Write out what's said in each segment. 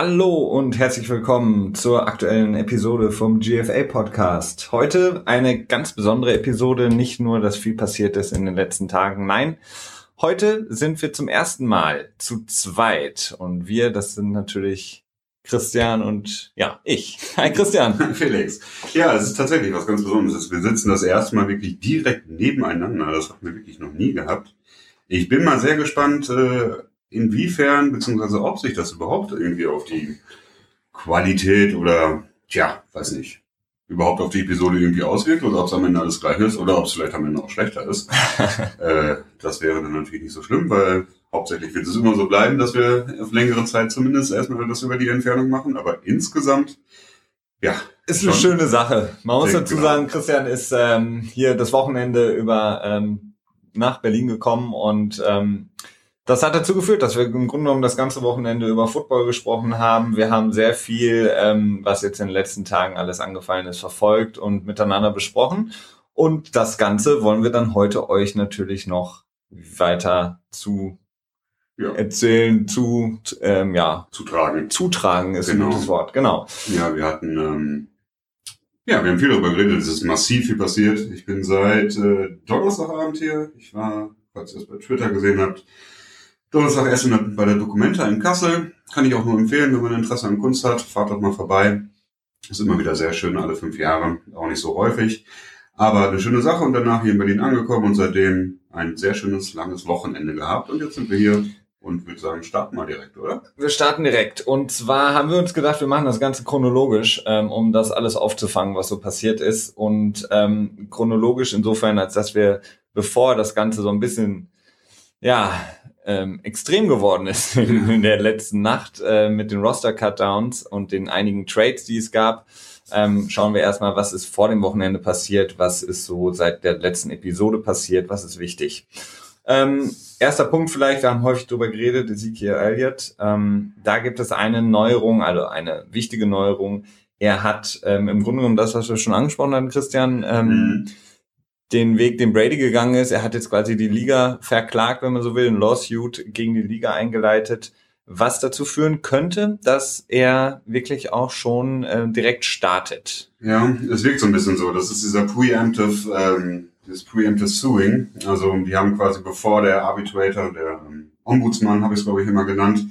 Hallo und herzlich willkommen zur aktuellen Episode vom GFA Podcast. Heute eine ganz besondere Episode, nicht nur, dass viel passiert ist in den letzten Tagen, nein, heute sind wir zum ersten Mal zu zweit und wir, das sind natürlich Christian und ja, ich. Hi Christian. Felix. Ja, es ist tatsächlich was ganz Besonderes. Wir sitzen das erste Mal wirklich direkt nebeneinander. Das hatten wir wirklich noch nie gehabt. Ich bin mal sehr gespannt, äh, inwiefern, beziehungsweise ob sich das überhaupt irgendwie auf die Qualität oder, tja, weiß nicht, überhaupt auf die Episode irgendwie auswirkt oder ob es am Ende alles gleich ist oder ob es vielleicht am Ende auch schlechter ist. äh, das wäre dann natürlich nicht so schlimm, weil hauptsächlich wird es immer so bleiben, dass wir auf längere Zeit zumindest erstmal das über die Entfernung machen, aber insgesamt, ja. Ist eine schöne Sache. Man muss dazu genau. sagen, Christian ist ähm, hier das Wochenende über ähm, nach Berlin gekommen und ähm, das hat dazu geführt, dass wir im Grunde genommen das ganze Wochenende über Football gesprochen haben. Wir haben sehr viel, ähm, was jetzt in den letzten Tagen alles angefallen ist, verfolgt und miteinander besprochen. Und das Ganze wollen wir dann heute euch natürlich noch weiter zu ja. erzählen, zu ähm, ja zutragen. Zutragen ist genau. ein gutes Wort, genau. Ja, wir hatten ähm, ja, wir haben viel darüber geredet. Es ist massiv viel passiert. Ich bin seit äh, Donnerstagabend hier. Ich war, falls ihr es bei Twitter gesehen habt, Donnerstag Essen bei der Documenta in Kassel. Kann ich auch nur empfehlen, wenn man Interesse an Kunst hat. Fahrt doch mal vorbei. Ist immer wieder sehr schön, alle fünf Jahre. Auch nicht so häufig. Aber eine schöne Sache und danach hier in Berlin angekommen und seitdem ein sehr schönes, langes Wochenende gehabt. Und jetzt sind wir hier und würde sagen, starten mal direkt, oder? Wir starten direkt. Und zwar haben wir uns gedacht, wir machen das Ganze chronologisch, ähm, um das alles aufzufangen, was so passiert ist. Und ähm, chronologisch insofern, als dass wir, bevor das Ganze so ein bisschen, ja, ähm, extrem geworden ist in, der letzten Nacht äh, mit den Roster-Cutdowns und den einigen Trades, die es gab. Ähm, schauen wir erstmal, was ist vor dem Wochenende passiert, was ist so seit der letzten Episode passiert, was ist wichtig. Ähm, erster Punkt vielleicht, wir haben häufig darüber geredet, Ezekiel Elliott. Ähm, da gibt es eine Neuerung, also eine wichtige Neuerung. Er hat ähm, im Grunde genommen das, was wir schon angesprochen haben, Christian, ähm, mhm den Weg, den Brady gegangen ist. Er hat jetzt quasi die Liga verklagt, wenn man so will, ein Lawsuit gegen die Liga eingeleitet, was dazu führen könnte, dass er wirklich auch schon äh, direkt startet. Ja, es wirkt so ein bisschen so. Das ist dieser preemptive, ähm, das preemptive Suing. Also die haben quasi bevor der Arbitrator, der ähm, Ombudsmann, habe ich es glaube ich immer genannt,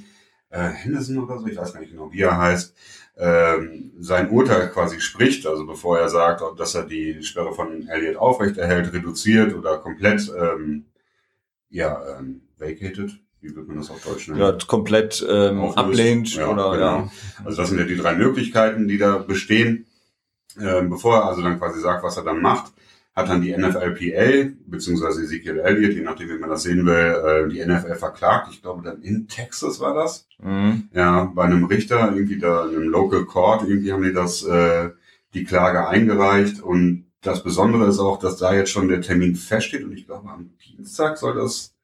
äh, Henderson oder so, ich weiß gar nicht genau, wie er heißt, ähm, sein Urteil quasi spricht, also bevor er sagt, dass er die Sperre von Elliot aufrechterhält, reduziert oder komplett ähm, ja, ähm, vacated, wie wird man das auf Deutsch nennen? Ja, komplett ähm, ablehnt ja, oder genau. ja. Also das sind ja die drei Möglichkeiten, die da bestehen, ähm, bevor er also dann quasi sagt, was er dann macht hat dann die NFLPA, beziehungsweise Ezekiel Elliott, je nachdem, wie man das sehen will, äh, die NFL verklagt. Ich glaube, dann in Texas war das. Mhm. Ja, bei einem Richter, irgendwie da in einem Local Court, irgendwie haben die das, äh, die Klage eingereicht. Und das Besondere ist auch, dass da jetzt schon der Termin feststeht. Und ich glaube, am Dienstag soll das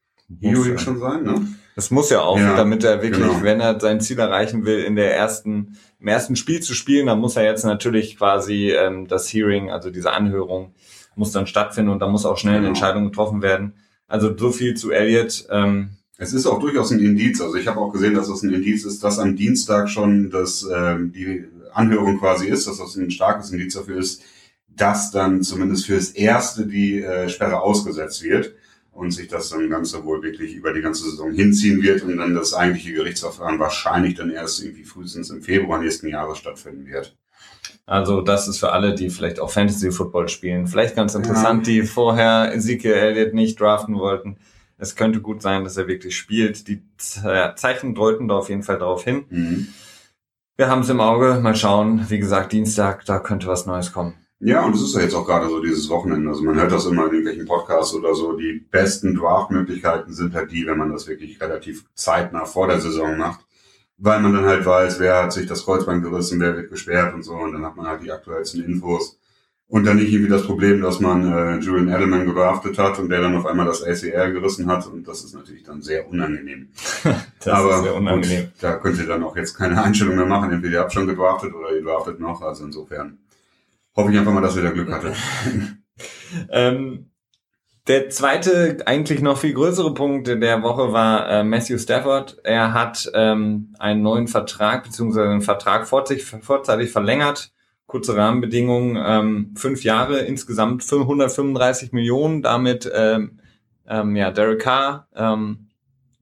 Hearing schon sein, ne? Das muss ja auch, ja, damit er wirklich, genau. wenn er sein Ziel erreichen will, in der ersten, im ersten Spiel zu spielen, dann muss er jetzt natürlich quasi ähm, das Hearing, also diese Anhörung, muss dann stattfinden und da muss auch schnell eine genau. Entscheidung getroffen werden. Also so viel zu Elliot. Ähm, es ist auch durchaus ein Indiz. Also ich habe auch gesehen, dass es ein Indiz ist, dass am Dienstag schon das, ähm, die Anhörung quasi ist, dass das ein starkes Indiz dafür ist, dass dann zumindest fürs Erste die äh, Sperre ausgesetzt wird und sich das dann Ganze wohl wirklich über die ganze Saison hinziehen wird und dann das eigentliche Gerichtsverfahren wahrscheinlich dann erst irgendwie frühestens im Februar nächsten Jahres stattfinden wird. Also das ist für alle, die vielleicht auch Fantasy Football spielen, vielleicht ganz interessant, ja. die vorher Ezekiel Elliott nicht draften wollten. Es könnte gut sein, dass er wirklich spielt. Die Zeichen deuten da auf jeden Fall darauf hin. Mhm. Wir haben es im Auge. Mal schauen. Wie gesagt, Dienstag, da könnte was Neues kommen. Ja, und es ist ja jetzt auch gerade so dieses Wochenende. Also man hört das immer in irgendwelchen Podcasts oder so. Die besten Draft-Möglichkeiten sind halt die, wenn man das wirklich relativ zeitnah vor der Saison macht weil man dann halt weiß, wer hat sich das Kreuzband gerissen, wer wird gesperrt und so. Und dann hat man halt die aktuellsten Infos. Und dann nicht irgendwie das Problem, dass man äh, Julian Edelman gedraftet hat und der dann auf einmal das ACR gerissen hat. Und das ist natürlich dann sehr unangenehm. das Aber ist sehr unangenehm. Gut, da könnt ihr dann auch jetzt keine Einstellung mehr machen. Entweder ihr habt schon gedraftet oder ihr draftet noch. Also insofern hoffe ich einfach mal, dass ihr da Glück hattet. ähm, Der zweite, eigentlich noch viel größere Punkt der Woche war äh, Matthew Stafford. Er hat ähm, einen neuen Vertrag beziehungsweise einen Vertrag vorzeitig, vorzeitig verlängert. Kurze Rahmenbedingungen, ähm, fünf Jahre, insgesamt 135 Millionen. Damit ähm, ähm, ja Derek Carr ähm,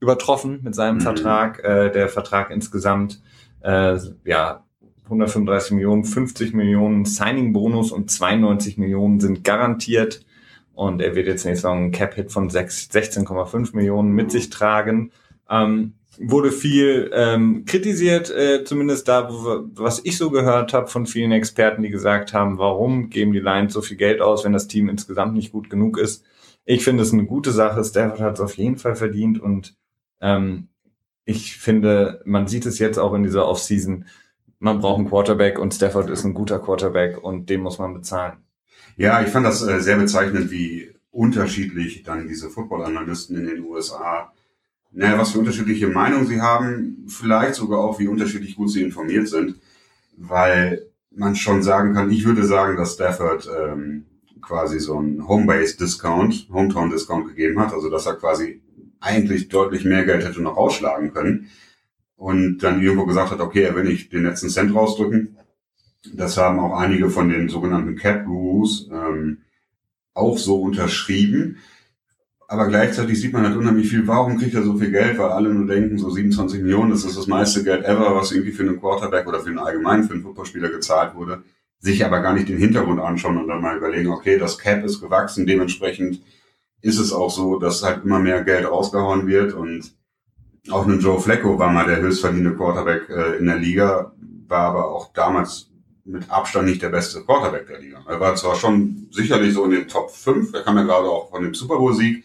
übertroffen mit seinem mhm. Vertrag. Äh, der Vertrag insgesamt äh, ja 135 Millionen, 50 Millionen Signing-Bonus und 92 Millionen sind garantiert. Und er wird jetzt nächstes Saison einen Cap-Hit von 16,5 Millionen mit sich tragen. Ähm, wurde viel ähm, kritisiert, äh, zumindest da, wo, was ich so gehört habe von vielen Experten, die gesagt haben, warum geben die Lions so viel Geld aus, wenn das Team insgesamt nicht gut genug ist. Ich finde es eine gute Sache. Stafford hat es auf jeden Fall verdient und ähm, ich finde, man sieht es jetzt auch in dieser Offseason. Man braucht einen Quarterback und Stafford ist ein guter Quarterback und den muss man bezahlen. Ja, ich fand das äh, sehr bezeichnend, wie unterschiedlich dann diese Football-Analysten in den USA, naja, was für unterschiedliche Meinungen sie haben, vielleicht sogar auch, wie unterschiedlich gut sie informiert sind, weil man schon sagen kann, ich würde sagen, dass Stafford ähm, quasi so ein Homebase-Discount, Hometown-Discount gegeben hat, also dass er quasi eigentlich deutlich mehr Geld hätte noch rausschlagen können und dann irgendwo gesagt hat, okay, er will nicht den letzten Cent rausdrücken, das haben auch einige von den sogenannten Cap Gurus ähm, auch so unterschrieben. Aber gleichzeitig sieht man halt unheimlich viel, warum kriegt er so viel Geld, weil alle nur denken, so 27 Millionen, das ist das meiste Geld ever, was irgendwie für einen Quarterback oder für einen allgemeinen, für einen Footballspieler gezahlt wurde, sich aber gar nicht den Hintergrund anschauen und dann mal überlegen, okay, das Cap ist gewachsen, dementsprechend ist es auch so, dass halt immer mehr Geld rausgehauen wird und auch ein Joe Flacco war mal der höchstverdienende Quarterback äh, in der Liga, war aber auch damals mit Abstand nicht der beste Quarterback der Liga. Er war zwar schon sicherlich so in den Top 5, er kam ja gerade auch von dem Super Bowl-Sieg,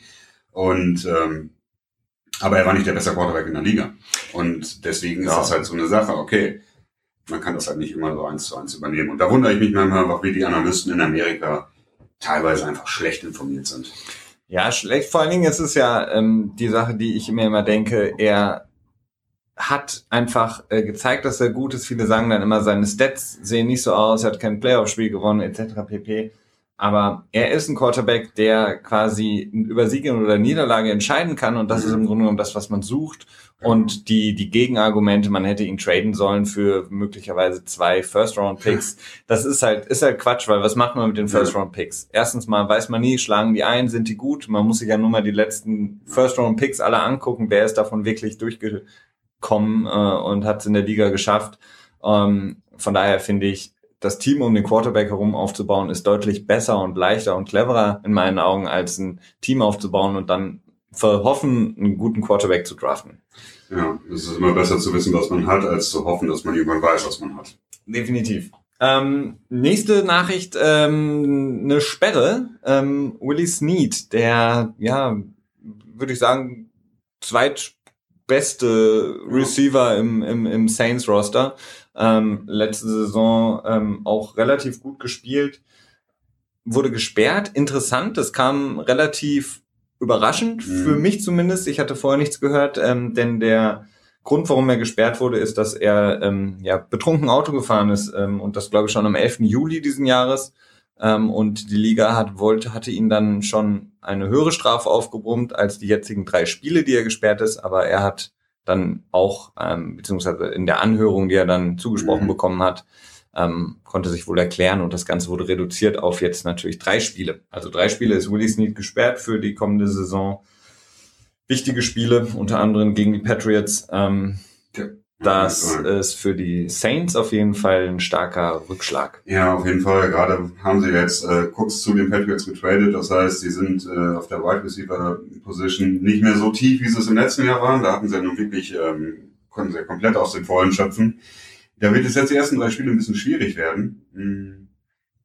und ähm, aber er war nicht der beste Quarterback in der Liga. Und deswegen ja. ist das halt so eine Sache, okay, man kann das halt nicht immer so eins zu eins übernehmen. Und da wundere ich mich manchmal, wie die Analysten in Amerika teilweise einfach schlecht informiert sind. Ja, schlecht. Vor allen Dingen ist es ja ähm, die Sache, die ich mir immer denke, er hat einfach äh, gezeigt, dass er gut ist. Viele sagen dann immer, seine Stats sehen nicht so aus, er hat kein Playoff-Spiel gewonnen, etc. pp. Aber er ist ein Quarterback, der quasi über Siege oder Niederlage entscheiden kann und das ist im Grunde genommen das, was man sucht. Und die, die Gegenargumente, man hätte ihn traden sollen für möglicherweise zwei First-Round-Picks, das ist halt, ist halt Quatsch, weil was macht man mit den First-Round-Picks? Erstens mal weiß man nie, schlagen die ein, sind die gut? Man muss sich ja nur mal die letzten First-Round-Picks alle angucken, wer ist davon wirklich durchge kommen äh, und hat es in der Liga geschafft. Ähm, von daher finde ich, das Team um den Quarterback herum aufzubauen, ist deutlich besser und leichter und cleverer in meinen Augen, als ein Team aufzubauen und dann verhoffen, einen guten Quarterback zu draften. Ja, es ist immer besser zu wissen, was man hat, als zu hoffen, dass man irgendwann weiß, was man hat. Definitiv. Ähm, nächste Nachricht, ähm, eine Sperre. Ähm, Willie Snead, der, ja, würde ich sagen, zweit beste Receiver im, im, im Saints-Roster. Ähm, letzte Saison ähm, auch relativ gut gespielt. Wurde gesperrt. Interessant, das kam relativ überraschend, mhm. für mich zumindest. Ich hatte vorher nichts gehört, ähm, denn der Grund, warum er gesperrt wurde, ist, dass er ähm, ja, betrunken Auto gefahren ist ähm, und das glaube ich schon am 11. Juli diesen Jahres. Ähm, und die Liga hat, wollte, hatte ihn dann schon eine höhere Strafe aufgebrummt als die jetzigen drei Spiele, die er gesperrt ist, aber er hat dann auch, ähm, beziehungsweise in der Anhörung, die er dann zugesprochen mhm. bekommen hat, ähm, konnte sich wohl erklären und das Ganze wurde reduziert auf jetzt natürlich drei Spiele. Also drei Spiele ist Willie Snead gesperrt für die kommende Saison. Wichtige Spiele, unter anderem gegen die Patriots. Ähm. Das ist für die Saints auf jeden Fall ein starker Rückschlag. Ja, auf jeden Fall. Gerade haben sie jetzt äh, kurz zu den Patriots getradet. Das heißt, sie sind äh, auf der Wide Receiver Position nicht mehr so tief, wie sie es im letzten Jahr waren. Da hatten sie ja nun wirklich, ähm, konnten sie ja komplett aus den Vollen schöpfen. Da wird es jetzt die ersten drei Spiele ein bisschen schwierig werden. Mhm.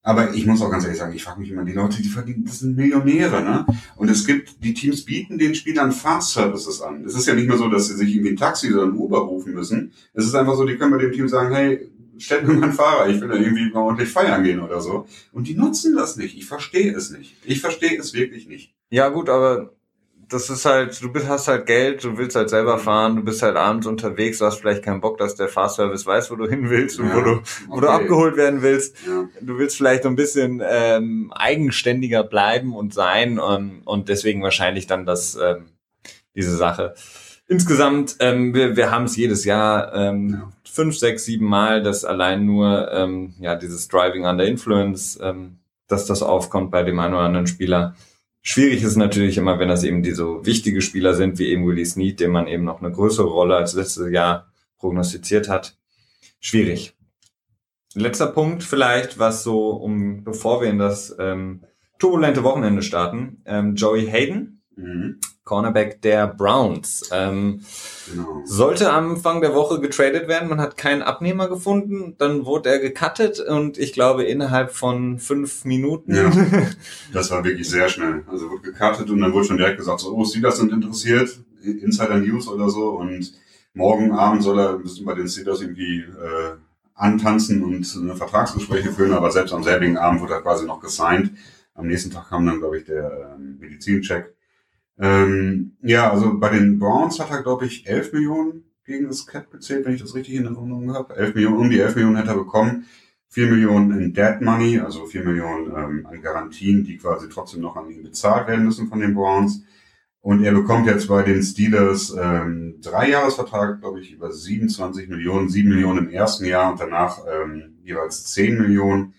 Aber ich muss auch ganz ehrlich sagen, ich frage mich immer, die Leute, die verdienen, das sind Millionäre, ne? Und es gibt, die Teams bieten den Spielern Fast Services an. Es ist ja nicht mehr so, dass sie sich irgendwie ein Taxi oder ein Uber rufen müssen. Es ist einfach so, die können bei dem Team sagen, hey, stellt mir mal einen Fahrer, ich will da irgendwie mal ordentlich feiern gehen oder so. Und die nutzen das nicht. Ich verstehe es nicht. Ich verstehe es wirklich nicht. Ja, gut, aber das ist halt, du bist, hast halt Geld, du willst halt selber fahren, du bist halt abends unterwegs, du hast vielleicht keinen Bock, dass der Fahrservice weiß, wo du hin willst und Ja, wo du, wo du abgeholt werden willst. Ja. Du willst vielleicht ein bisschen ähm, eigenständiger bleiben und sein ähm, und deswegen wahrscheinlich dann das, ähm, diese Sache. Insgesamt, ähm, wir, wir haben es jedes Jahr ähm, Ja. fünf, sechs, sieben Mal, dass allein nur ähm, ja dieses Driving under Influence, ähm, dass das aufkommt bei dem einen oder anderen Spieler. Schwierig ist natürlich immer, wenn das eben die so wichtige Spieler sind, wie eben Willie Snead, dem man eben noch eine größere Rolle als letztes Jahr prognostiziert hat. Schwierig. Letzter Punkt vielleicht, was so, um bevor wir in das ähm, turbulente Wochenende starten, ähm, Joey Hayden, Mhm. Cornerback der Browns. Ähm, Genau. sollte am Anfang der Woche getradet werden, man hat keinen Abnehmer gefunden, dann wurde er gecuttet und ich glaube innerhalb von fünf Minuten. Ja. Das war wirklich sehr schnell. Also wurde gekartet und dann wurde schon direkt gesagt, so, oh, Steelers sind interessiert, Insider News oder so und morgen Abend soll er müssen bei den Steelers irgendwie äh, antanzen und eine Vertragsgespräche führen, aber selbst am selbigen Abend wurde er quasi noch gesigned. Am nächsten Tag kam dann, glaube ich, der ähm, Medizincheck. Ähm, ja, also bei den Browns hat er, glaube ich, 11 Millionen gegen das Cap gezählt, wenn ich das richtig in Erinnerung habe. 11 Millionen, um die 11 Millionen hätte er bekommen. 4 Millionen in Dead Money, also 4 Millionen ähm, an Garantien, die quasi trotzdem noch an ihn bezahlt werden müssen von den Browns. Und er bekommt jetzt bei den Steelers ähm, drei Jahresvertrag, glaube ich, über 27 Millionen, 7 Millionen im ersten Jahr und danach ähm, jeweils 10 Millionen.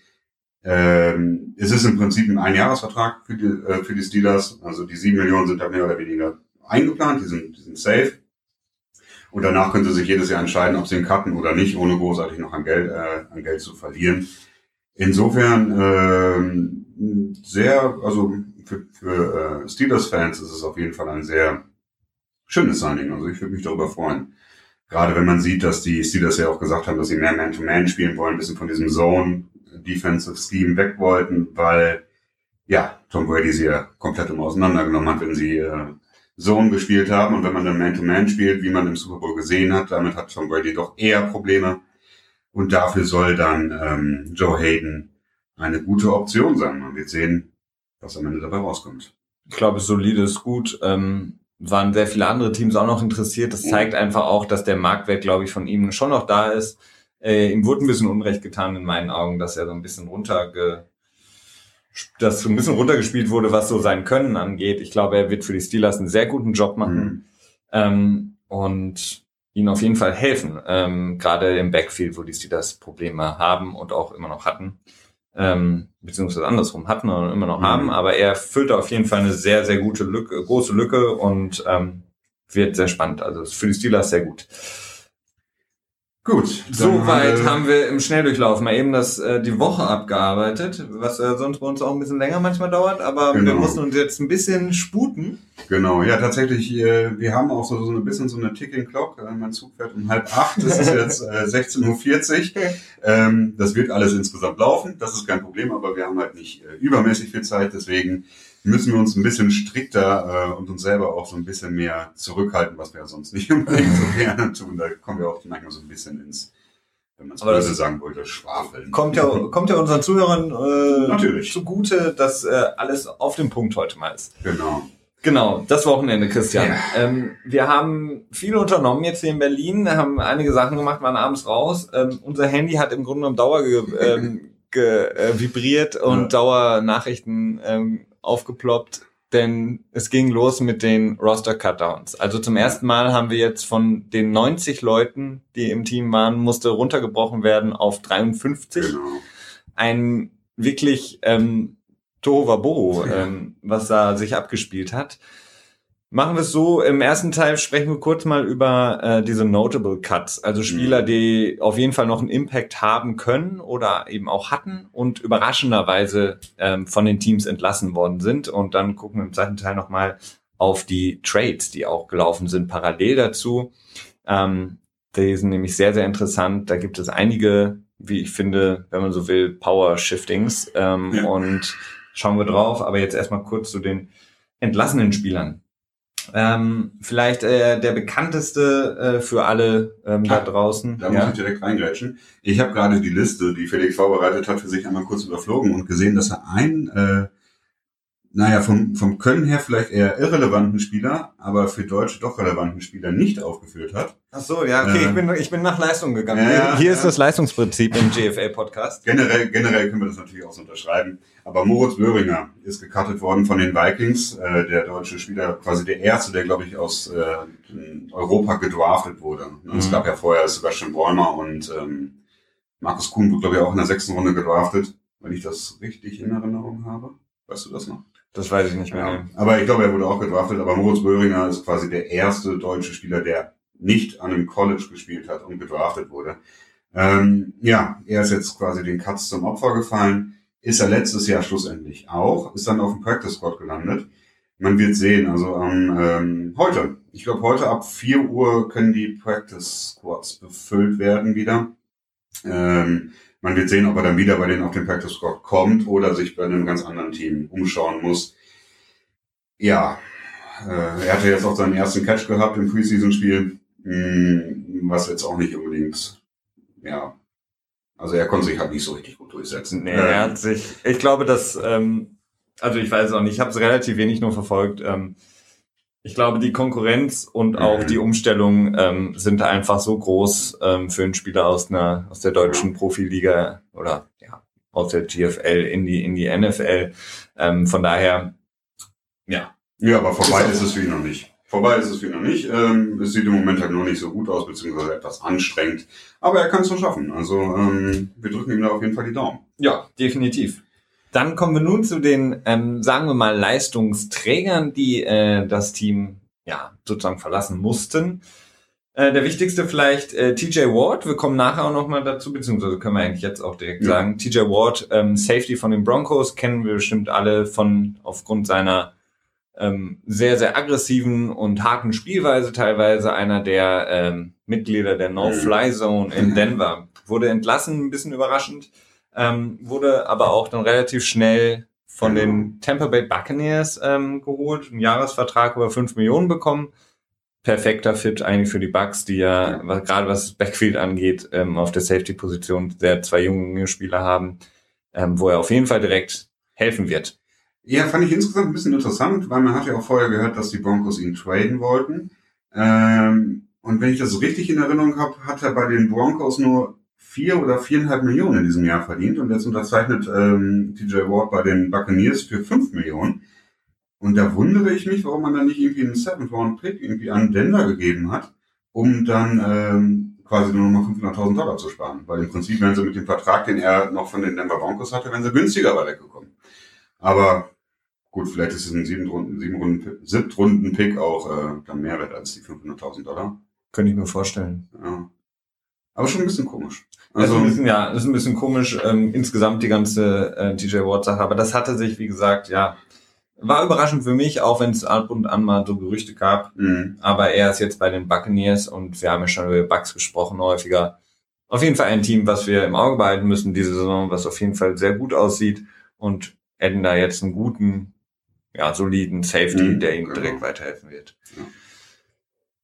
Ähm, es ist im Prinzip ein Einjahresvertrag für die, äh, für die Steelers. Also die 7 Millionen sind da mehr oder weniger eingeplant, die sind, die sind safe. Und danach können sie sich jedes Jahr entscheiden, ob sie ihn cutten oder nicht, ohne großartig noch an Geld, äh, an Geld zu verlieren. Insofern ähm, sehr, also für, für äh, Steelers-Fans ist es auf jeden Fall ein sehr schönes Signing. Also ich würde mich darüber freuen. Gerade wenn man sieht, dass die Steelers ja auch gesagt haben, dass sie mehr Man-to-Man spielen wollen, ein bisschen von diesem Zone-Defensive Scheme weg wollten, weil ja, Tom Brady sie ja komplett im Auseinandergenommen hat, wenn sie äh, Zone gespielt haben und wenn man dann Man-to-Man spielt, wie man im Super Bowl gesehen hat, damit hat Tom Brady doch eher Probleme. Und dafür soll dann ähm, Joe Hayden eine gute Option sein. Man wird sehen, was am Ende dabei rauskommt. Ich glaube, solide ist gut. Ähm, waren sehr viele andere Teams auch noch interessiert. Das zeigt einfach auch, dass der Marktwert, glaube ich, von ihm schon noch da ist. Äh, ihm wurde ein bisschen Unrecht getan in meinen Augen, dass er so ein bisschen runterge dass so ein bisschen runtergespielt wurde, was so sein Können angeht. Ich glaube, er wird für die Steelers einen sehr guten Job machen Mhm. ähm, und ihnen auf jeden Fall helfen, ähm, gerade im Backfield, wo die Steelers Probleme haben und auch immer noch hatten, ähm, beziehungsweise andersrum hatten und immer noch Mhm. haben, aber er füllt auf jeden Fall eine sehr, sehr gute Lücke, große Lücke und ähm, wird sehr spannend. Also ist für die Steelers sehr gut. Gut. Soweit wir- haben wir im Schnelldurchlauf mal eben das äh, die Woche abgearbeitet, was äh, sonst bei uns auch ein bisschen länger manchmal dauert, aber wir Genau. mussten uns jetzt ein bisschen sputen. Genau, ja, tatsächlich, äh, wir haben auch so, so ein bisschen so eine Ticking Clock. Äh, mein Zug fährt um halb acht, das ist jetzt äh, 16.40 Uhr. Ähm, das wird alles insgesamt laufen, das ist kein Problem, aber wir haben halt nicht äh, übermäßig viel Zeit, deswegen müssen wir uns ein bisschen strikter äh, und uns selber auch so ein bisschen mehr zurückhalten, was wir ja sonst nicht unbedingt so gerne tun. Da kommen wir auch manchmal so ein bisschen ins, wenn man es böse sagen wollte, Schwafeln. Kommt ja, kommt ja unseren Zuhörern äh, Natürlich. zugute, dass äh, alles auf dem Punkt heute mal ist. Genau. Genau, das Wochenende, Christian. Ja. Ähm, wir haben viel unternommen jetzt hier in Berlin, haben einige Sachen gemacht, waren abends raus. Ähm, unser Handy hat im Grunde genommen Dauer ge, ähm, ge, äh, vibriert und Ja. Dauernachrichten ähm, aufgeploppt, denn es ging los mit den Roster-Cutdowns. Also zum ersten Mal haben wir jetzt von den 90 Leuten, die im Team waren, musste runtergebrochen werden auf 53 Genau. ein wirklich ähm, Tohuwabohu, ähm, was da sich abgespielt hat. Machen wir es so, im ersten Teil sprechen wir kurz mal über äh, diese Notable Cuts, also Spieler, Mhm. die auf jeden Fall noch einen Impact haben können oder eben auch hatten und überraschenderweise ähm, von den Teams entlassen worden sind. Und dann gucken wir im zweiten Teil nochmal auf die Trades, die auch gelaufen sind, parallel dazu. Ähm, die sind nämlich sehr, sehr interessant. Da gibt es einige, wie ich finde, wenn man so will, Power-Shiftings. Ähm, Ja. Und schauen wir drauf. Aber jetzt erstmal kurz zu den entlassenen Spielern. Ähm, vielleicht äh, der bekannteste äh, für alle ähm, da draußen. Da muss ja. ich direkt reingrätschen. Ich habe gerade die Liste, die Felix vorbereitet hat, für sich einmal kurz überflogen und gesehen, dass er ein, äh, naja, vom, vom Können her vielleicht eher irrelevanten Spieler, aber für Deutsche doch relevanten Spieler nicht aufgeführt hat. Ach so, ja, okay, Äh, ich, bin, ich bin nach Leistung gegangen. Ja, Hier ja. ist das Leistungsprinzip im GFL-Podcast. Generell, generell können wir das natürlich auch so unterschreiben. Aber Moritz Böhringer ist gecuttet worden von den Vikings, äh, der deutsche Spieler, quasi der erste, der, glaube ich, aus äh, Europa gedraftet wurde. Ne, Es Mhm. gab ja vorher Sebastian Bäumer und ähm, Markus Kuhn wurde, glaube ich, auch in der sechsten Runde gedraftet, wenn ich das richtig in Erinnerung habe. Weißt du das noch? Das weiß ich nicht mehr. Ja. Aber ich glaube, er wurde auch gedraftet. Aber Moritz Böhringer ist quasi der erste deutsche Spieler, der nicht an einem College gespielt hat und gedraftet wurde. Ähm, ja, er ist jetzt quasi den Cuts zum Opfer gefallen. Ist er letztes Jahr schlussendlich auch. Ist dann auf dem Practice Squad gelandet. Man wird sehen. Also am ähm, heute, ich glaube heute ab 4 Uhr können die Practice Squads befüllt werden wieder. Ähm, man wird sehen, ob er dann wieder bei denen auf den Practice Squad kommt oder sich bei einem ganz anderen Team umschauen muss. Ja, äh, er hatte jetzt auch seinen ersten Catch gehabt im Preseason-Spiel, mh, was jetzt auch nicht unbedingt, ja, also er konnte sich halt nicht so richtig gut durchsetzen. Nee, er hat sich, ich glaube, dass, ähm, also ich weiß auch nicht, ich habe es relativ wenig nur verfolgt. Ähm, ich glaube, die Konkurrenz und auch die Umstellung ähm, sind einfach so groß ähm, für einen Spieler aus einer aus der deutschen Profiliga oder ja aus der GFL in die in die NFL. Ähm, von daher, ja, Ja, aber vorbei Ist ist es für ihn noch nicht. Vorbei ist es für ihn noch nicht. Ähm, es sieht im Moment halt noch nicht so gut aus, beziehungsweise etwas anstrengend. Aber er kann es schon schaffen. Also ähm, wir drücken ihm da auf jeden Fall die Daumen. Ja, definitiv. Dann kommen wir nun zu den, ähm, sagen wir mal, Leistungsträgern, die äh, das Team ja sozusagen verlassen mussten. Äh, der wichtigste vielleicht äh, TJ Ward. Wir kommen nachher auch nochmal dazu, beziehungsweise können wir eigentlich jetzt auch direkt Ja. sagen. TJ Ward, ähm, Safety von den Broncos, kennen wir bestimmt alle von aufgrund seiner ähm, sehr, sehr aggressiven und harten Spielweise teilweise einer der ähm, Mitglieder der No-Fly-Zone in Denver. Wurde entlassen, ein bisschen überraschend, ähm, wurde aber auch dann relativ schnell von den Tampa Bay Buccaneers ähm, geholt, einen Jahresvertrag über 5 Millionen bekommen. Perfekter Fit eigentlich für die Bucks, die ja, was, gerade was das Backfield angeht, ähm, auf der Safety-Position sehr zwei junge Spieler haben, ähm, wo er auf jeden Fall direkt helfen wird. Ja, fand ich insgesamt ein bisschen interessant, weil man hat ja auch vorher gehört, dass die Broncos ihn traden wollten. Ähm, und wenn ich das richtig in Erinnerung habe, hat er bei den Broncos nur vier oder viereinhalb Millionen in diesem Jahr verdient und jetzt unterzeichnet ähm, TJ Ward bei den Buccaneers für fünf Millionen. Und da wundere ich mich, warum man dann nicht irgendwie einen Seventh Round Pick irgendwie an Denver gegeben hat, um dann ähm, quasi nur noch mal 500.000 Dollar zu sparen. Weil im Prinzip, wenn sie mit dem Vertrag, den er noch von den Denver Broncos hatte, wären sie günstiger bei weggekommen. Aber gut, vielleicht ist es ein sieben Runden, sieben Runden, siebten Runden Pick auch äh, dann mehr wert als die 500.000 Dollar. Könnte ich mir vorstellen. Ja. Aber schon ein bisschen komisch. Also, Also, bisschen, ja, ist ein bisschen komisch, ähm, insgesamt die ganze äh, TJ Watt-Sache, aber das hatte sich, wie gesagt, ja, war überraschend für mich, auch wenn es ab und an mal so Gerüchte gab, mh, aber er ist jetzt bei den Buccaneers und wir haben ja schon über Bucks gesprochen häufiger. Auf jeden Fall ein Team, was wir im Auge behalten müssen diese Saison, was auf jeden Fall sehr gut aussieht und hätten da jetzt einen guten, ja, soliden Safety, Mhm, der ihm genau. direkt weiterhelfen wird. Ja.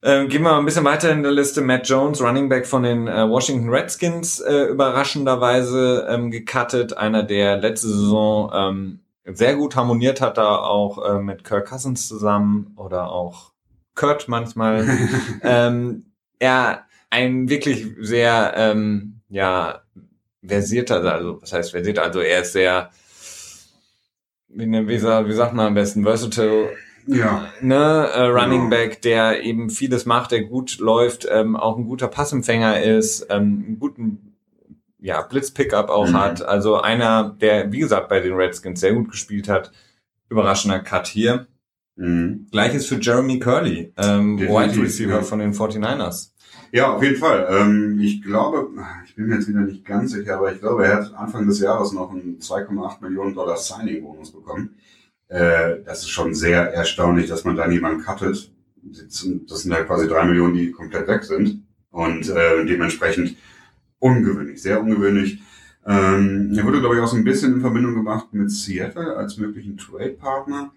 Ähm, gehen wir mal ein bisschen weiter in der Liste. Matt Jones, Running Back von den äh, Washington Redskins, äh, überraschenderweise ähm, gecuttet. Einer, der letzte Saison ähm, sehr gut harmoniert hat, da auch äh, mit Kirk Cousins zusammen oder auch Kurt manchmal. ähm, er ein wirklich sehr, ähm, ja, versierter, also was heißt versierter, also er ist sehr, wie, wie sagt man am besten, versatile ja, ne, äh, Running Genau. Back, der eben vieles macht, der gut läuft, ähm, auch ein guter Passempfänger ist, ähm, einen guten ja, Blitz-Pickup auch Mhm. hat. Also einer, der, wie gesagt, bei den Redskins sehr gut gespielt hat. Überraschender Cut hier. mh. Gleiches für Jeremy Curley, ähm, Definitiv, Wide Receiver ja. von den 49ers. Ja, auf jeden Fall. Ähm, ich glaube, ich bin mir jetzt wieder nicht ganz sicher, aber ich glaube, er hat Anfang des Jahres noch einen 2,8 Millionen Dollar Signing-Bonus bekommen. Äh, das ist schon sehr erstaunlich, dass man da niemanden cuttet. Das sind halt quasi drei Millionen, die komplett weg sind. Und äh, dementsprechend ungewöhnlich, sehr ungewöhnlich. Ähm, er wurde, glaube ich, auch so ein bisschen in Verbindung gebracht mit Seattle als möglichen Trade-Partner.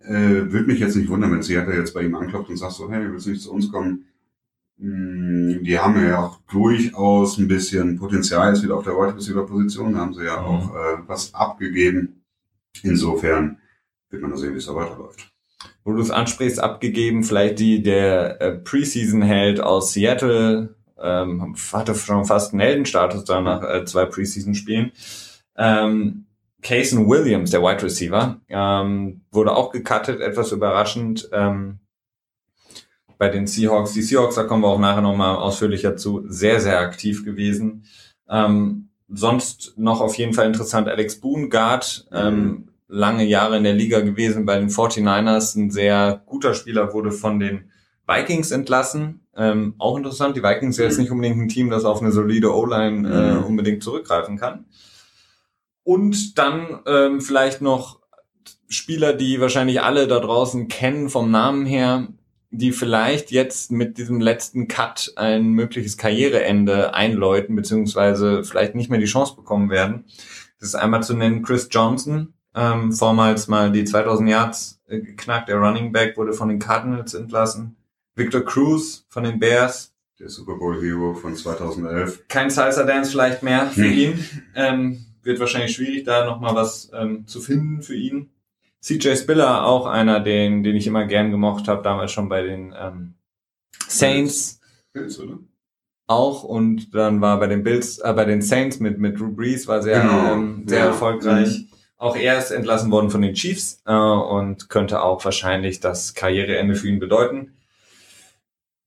Äh, Würde mich jetzt nicht wundern, wenn Seattle jetzt bei ihm anklopft und sagt so, hey, willst du nicht zu uns kommen? Hm, Die haben ja auch durchaus ein bisschen Potenzial jetzt wieder auf der Wide Receiver Position. Da haben sie ja Mhm. auch äh, was abgegeben. Insofern wird man sehen, wie es da weiterläuft. Wo du es ansprichst, abgegeben, vielleicht die der äh, Preseason-Held aus Seattle, ähm, hatte schon fast einen Heldenstatus da nach äh, zwei Preseason-Spielen. Ähm, Cason Williams, der Wide Receiver, ähm, wurde auch gecuttet, etwas überraschend ähm, bei den Seahawks. Die Seahawks, da kommen wir auch nachher nochmal ausführlicher zu, sehr, sehr aktiv gewesen. Ähm, sonst noch auf jeden Fall interessant Alex Boone, Guard, ähm, lange Jahre in der Liga gewesen bei den 49ers, ein sehr guter Spieler, wurde von den Vikings entlassen. Ähm, auch interessant, die Vikings sind jetzt nicht unbedingt ein Team, das auf eine solide O-Line äh, Mhm. unbedingt zurückgreifen kann. Und dann ähm, vielleicht noch Spieler, die wahrscheinlich alle da draußen kennen vom Namen her, die vielleicht jetzt mit diesem letzten Cut ein mögliches Karriereende einläuten, beziehungsweise vielleicht nicht mehr die Chance bekommen werden. Das ist einmal zu nennen Chris Johnson, ähm, vormals mal die 2000 Yards äh, geknackt, der Running Back wurde von den Cardinals entlassen. Victor Cruz von den Bears, Der Super Bowl Hero von 2011. kein Salsa Dance vielleicht mehr für ihn. Ähm, wird wahrscheinlich schwierig, da nochmal was ähm, zu finden für ihn. CJ Spiller, auch einer, den, den ich immer gern gemocht habe, damals schon bei den ähm, Saints Bills, oder? auch und dann war bei den Bills, äh, bei den Saints mit, mit Drew Brees war sehr, Genau. ähm, sehr Ja. erfolgreich. Auch er ist entlassen worden von den Chiefs äh, und könnte auch wahrscheinlich das Karriereende für ihn bedeuten.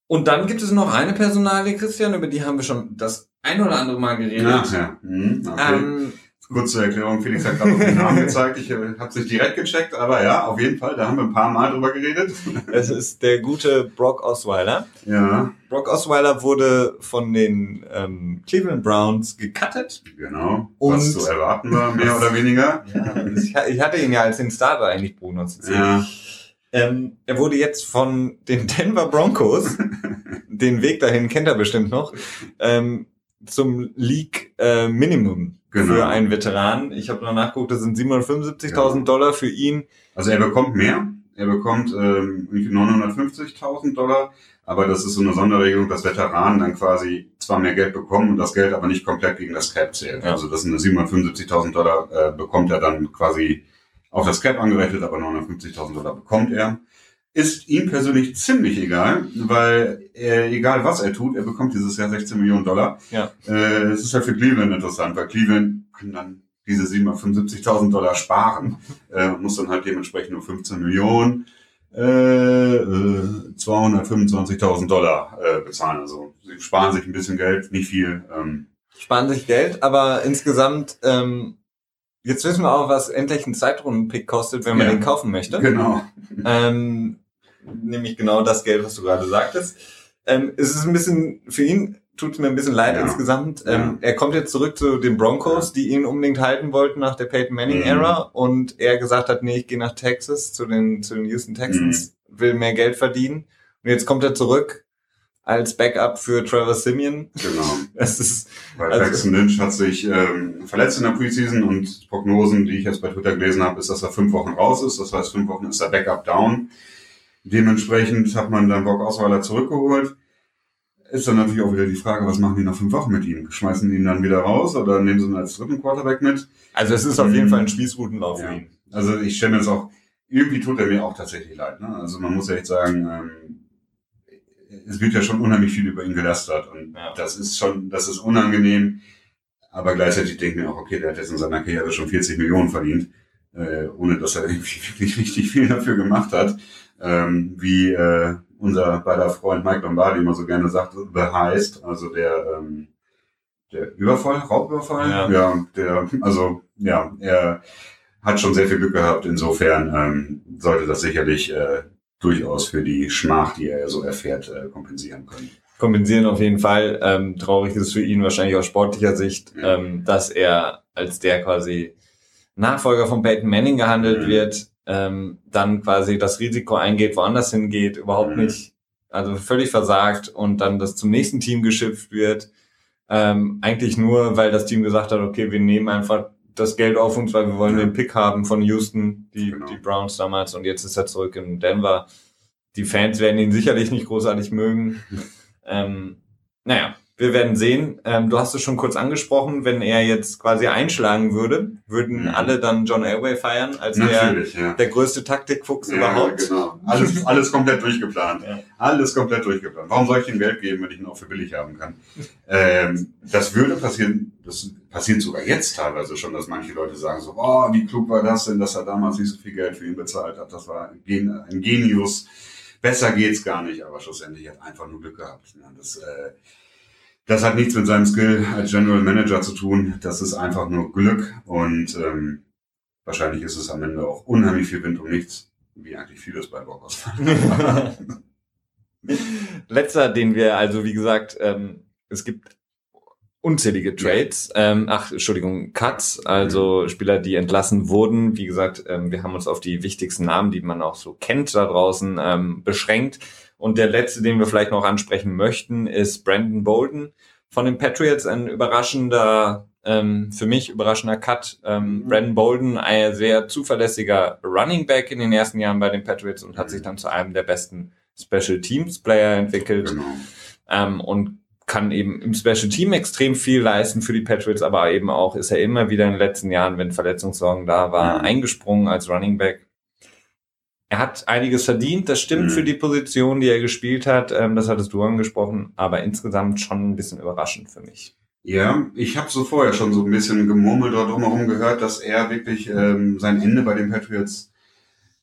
Und dann gibt es noch eine Personalie, Christian, über die haben wir schon das ein oder andere Mal geredet. Ach ja. Hm, okay. Ähm, Kurze Erklärung, Felix hat gerade den Namen gezeigt. Ich äh, habe sich direkt gecheckt, aber ja, auf jeden Fall, da haben wir ein paar Mal drüber geredet. es ist der gute Brock Osweiler. Ja, Brock Osweiler wurde von den ähm, Cleveland Browns gecuttet. genau. Und- Was zu erwarten war, mehr oder weniger. Ja, ich, ich hatte ihn ja als den Starter eigentlich prognostiziert. Ja, Ähm, er wurde jetzt von den Denver Broncos, den Weg dahin kennt er bestimmt noch, ähm, zum League äh, Minimum Genau. für einen Veteran. Ich habe noch nachgeguckt, das sind 775.000 Ja. Dollar für ihn. also er bekommt mehr. Er bekommt ähm, irgendwie 950.000 Dollar, aber das ist so eine Sonderregelung, dass Veteranen dann quasi zwar mehr Geld bekommen und das Geld aber nicht komplett gegen das Cap zählt. Ja. Also das sind 775.000 Dollar äh, bekommt er dann quasi auf das Cap angerechnet, aber 950.000 Dollar bekommt er. Ist ihm persönlich ziemlich egal, weil äh, egal was er tut, er bekommt dieses Jahr 16 Millionen Dollar. Ja. Äh, es ist ja für Cleveland interessant, weil Cleveland kann dann diese 775.000 Dollar sparen äh, und muss dann halt dementsprechend nur 15 Millionen äh, äh, 225.000 Dollar äh, bezahlen. Also sie sparen sich ein bisschen Geld, nicht viel. Ähm, Sparen sich Geld, aber insgesamt, ähm, jetzt wissen wir auch, was endlich ein Zeitrunden-Pick kostet, wenn man Ja. den kaufen möchte. genau. Ähm, nämlich genau das Geld, was du gerade sagtest. Ähm, es ist ein bisschen, für ihn tut es mir ein bisschen leid Ja. insgesamt. Ja. Ähm, er kommt jetzt zurück zu den Broncos, die ihn unbedingt halten wollten nach der Peyton Manning-Ära und er gesagt hat, nee, ich gehe nach Texas, zu den, zu den Houston Texans, will mehr Geld verdienen. Und jetzt kommt er zurück als Backup für Trevor Simeon. Genau. Es ist, Weil Also- Paxton Lynch hat sich ähm, verletzt in der Preseason und Prognosen, die ich jetzt bei Twitter gelesen habe, ist, dass er fünf Wochen raus ist. Das heißt, fünf Wochen ist er Backup down. Dementsprechend hat man dann Bock Osweiler zurückgeholt. Ist dann natürlich auch wieder die Frage, was machen die nach fünf Wochen mit ihm? Schmeißen die ihn dann wieder raus oder nehmen sie ihn als dritten Quarterback mit? also es ist auf jeden Mhm. Fall ein Spießrutenlauf Ja. für ihn. Also ich stelle mir das auch, irgendwie tut er mir auch tatsächlich leid. Ne? Also man muss ja echt sagen, ähm, es wird ja schon unheimlich viel über ihn gelästert und Ja. das ist schon, das ist unangenehm. Aber gleichzeitig denke ich mir auch, okay, der hat jetzt in seiner Karriere schon 40 Millionen verdient, äh, ohne dass er irgendwie wirklich richtig viel dafür gemacht hat. Ähm, wie äh, unser beider Freund Mike Lombardi immer so gerne sagt, The Heist, also der, ähm, der Überfall, Raubüberfall. Ja. ja, der, also ja, er hat schon sehr viel Glück gehabt. Insofern ähm, sollte das sicherlich äh, durchaus für die Schmach, die er so erfährt, äh, kompensieren können. kompensieren auf jeden Fall. Ähm, traurig ist es für ihn wahrscheinlich aus sportlicher Sicht, Ja. ähm, dass er als der quasi Nachfolger von Peyton Manning gehandelt Mhm. wird, ähm, dann quasi das Risiko eingeht, woanders hingeht, überhaupt Mhm. nicht, also völlig versagt und dann das zum nächsten Team geschifft wird. Ähm, eigentlich nur, weil das Team gesagt hat, okay, wir nehmen einfach das Geld auf uns, weil wir wollen Ja. den Pick haben von Houston, die, Genau. die Browns damals und jetzt ist er zurück in Denver. Die Fans werden ihn sicherlich nicht großartig mögen. Ähm, naja, Wir werden sehen. Ähm, du hast es schon kurz angesprochen, wenn er jetzt quasi einschlagen würde, würden mhm. alle dann John Elway feiern als der, ja. der größte Taktikfuchs ja, überhaupt. Genau. Alles, alles komplett durchgeplant. Ja. Alles komplett durchgeplant. Warum soll ich ihm Geld geben, wenn ich ihn auch für billig haben kann? Ähm, das würde passieren, das passiert sogar jetzt teilweise schon, dass manche Leute sagen so, oh, wie klug war das denn, dass er damals nicht so viel Geld für ihn bezahlt hat. Das war ein, Genius. Besser geht's gar nicht, aber schlussendlich hat einfach nur Glück gehabt. Das, äh, das hat nichts mit seinem Skill als General Manager zu tun. Das ist einfach nur Glück und ähm, wahrscheinlich ist es am Ende auch unheimlich viel Wind um nichts, wie eigentlich vieles bei Broncos. Letzter, den wir also, wie gesagt, ähm, es gibt unzählige Trades, ähm, ach, Entschuldigung, Cuts, also mhm. Spieler, die entlassen wurden. Wie gesagt, ähm, wir haben uns auf die wichtigsten Namen, die man auch so kennt da draußen, ähm, beschränkt. Und der letzte, den wir vielleicht noch ansprechen möchten, ist Brandon Bolden von den Patriots. Ein überraschender, ähm, für mich überraschender Cut. Ähm, mhm. Brandon Bolden, ein sehr zuverlässiger Running Back in den ersten Jahren bei den Patriots und hat sich dann zu einem der besten Special Teams Player entwickelt. Genau. Ähm, und kann eben im Special Team extrem viel leisten für die Patriots, aber eben auch ist er immer wieder in den letzten Jahren, wenn Verletzungssorgen da war, mhm. eingesprungen als Running Back er hat einiges verdient, das stimmt mhm. für die Position, die er gespielt hat. Ähm, das hattest du angesprochen, aber insgesamt schon ein bisschen überraschend für mich. Ja, ich habe so vorher schon so ein bisschen gemurmelt oder drumherum gehört, dass er wirklich ähm, sein Ende bei den Patriots